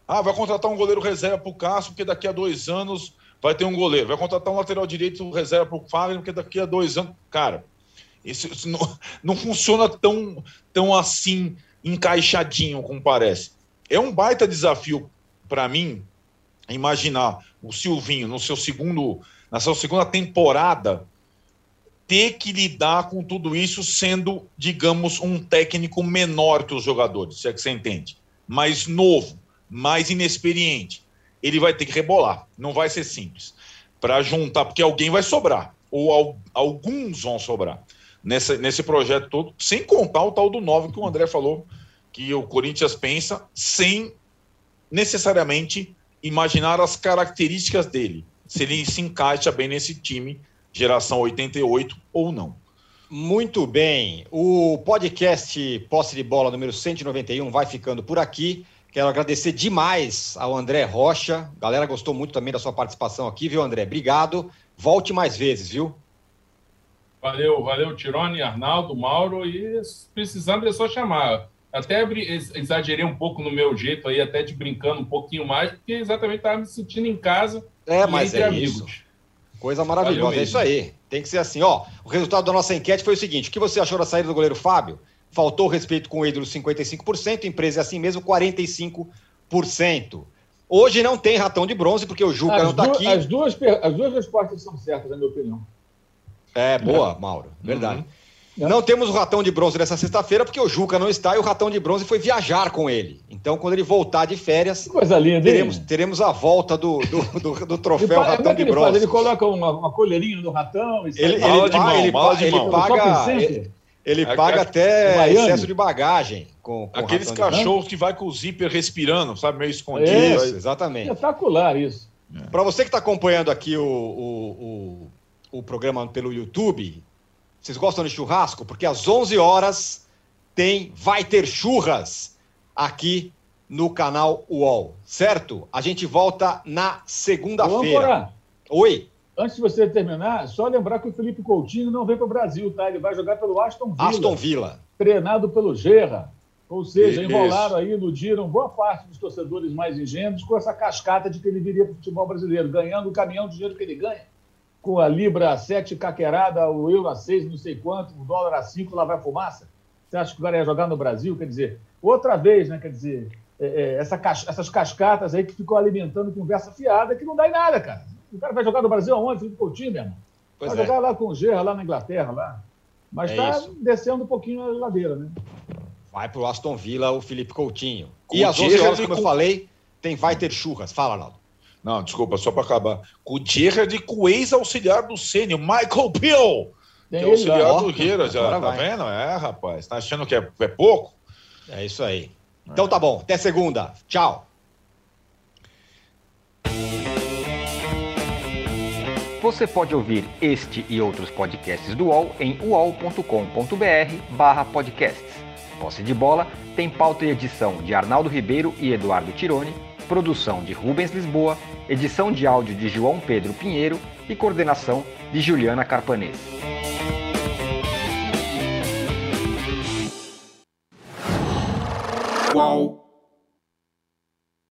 Ah, vai contratar um goleiro reserva para o Cássio, porque daqui a dois anos vai ter um goleiro. Vai contratar um lateral direito reserva para o Fagner, porque daqui a dois anos. Cara, isso, isso não, não funciona tão, tão assim encaixadinho como parece. É um baita desafio para mim imaginar o Silvinho no seu segundo, na sua segunda temporada ter que lidar com tudo isso sendo, digamos, um técnico menor que os jogadores, se é que você entende, mais novo, mais inexperiente. Ele vai ter que rebolar, não vai ser simples. Para juntar, porque alguém vai sobrar, ou al, alguns vão sobrar. Nessa, nesse projeto todo, sem contar o tal do 9 que o André falou, que o Corinthians pensa, sem necessariamente imaginar as características dele, se ele se encaixa bem nesse time, geração 88 ou não. Muito bem. O podcast Posse de Bola número 191 vai ficando por aqui. Quero agradecer demais ao André Rocha. A galera gostou muito também da sua participação aqui, viu, André? Obrigado. Volte mais vezes, viu? Valeu, valeu, Tirone, Arnaldo, Mauro. E precisando é só chamar. Até exagerei um pouco no meu jeito aí, até de brincando um pouquinho mais, porque exatamente estava me sentindo em casa. É, mas é amigos. isso. Coisa maravilhosa. É isso aí. Tem que ser assim. Ó, o resultado da nossa enquete foi o seguinte: o que você achou da saída do goleiro Fábio? Faltou respeito com o ídolo 55%, empresa é assim mesmo 45%. Hoje não tem ratão de bronze, porque o Juca as não está aqui. As duas, as duas respostas são certas, na minha opinião. É, boa, Mauro. Verdade. Uhum. Não temos o ratão de bronze nessa sexta-feira, porque o Juca não está e o ratão de bronze foi viajar com ele. Então, quando ele voltar de férias, coisa linda, teremos, teremos a volta do, do, do, do troféu ele, ratão de ele bronze. Faz? Ele coloca uma, uma colherinha no ratão. Ele, ele, ele, de mão, ele, ele paga, ele, ele paga até excesso de bagagem. Com, com Aqueles cachorros que vai com o zíper respirando, sabe, meio escondido. Isso, exatamente. Espetacular isso. É. Para você que está acompanhando aqui o, o, o, o programa pelo YouTube, vocês gostam de churrasco? Porque às 11 horas tem Vai Ter Churras aqui no canal UOL, certo? A gente volta na segunda-feira. Oi. Antes de você terminar, só lembrar que o Felipe Coutinho não vem para o Brasil, tá? Ele vai jogar pelo Aston Villa. Aston Villa. Treinado pelo Gerra. Ou seja, Isso. enrolaram aí, iludiram boa parte dos torcedores mais ingênuos com essa cascata de que ele viria para o futebol brasileiro, ganhando o caminhão de dinheiro que ele ganha com a Libra a 7 caquerada, o euro a 6, não sei quanto, o dólar a 5, lá vai fumaça? Você acha que o cara ia jogar no Brasil? Quer dizer, outra vez, né? Quer dizer, é, é, essa, essas cascatas aí que ficou alimentando conversa fiada que não dá em nada, cara. O cara vai jogar no Brasil aonde? Felipe Coutinho, meu irmão. Pois vai é. jogar lá com o Gerra, lá na Inglaterra, lá. Mas está é descendo um pouquinho a ladeira, né? Vai pro Aston Villa o Felipe Coutinho. Com e às 11 horas, como com... eu falei, tem vai ter churras. Fala, Arnaldo. Não, desculpa, só para acabar. Com o Gerrard com o ex-auxiliar do Sênio, Michael Peel. Que é auxiliar do Gueira já, tá vai. vendo? É, rapaz. Tá achando que é, é pouco? É isso aí. Então tá bom, até segunda. Tchau. Você pode ouvir este e outros podcasts do UOL em uol.com.br barra podcasts. Posse de bola tem pauta e edição de Arnaldo Ribeiro e Eduardo Tironi produção de Rubens Lisboa, edição de áudio de João Pedro Pinheiro e coordenação de Juliana Carpanês. Qual?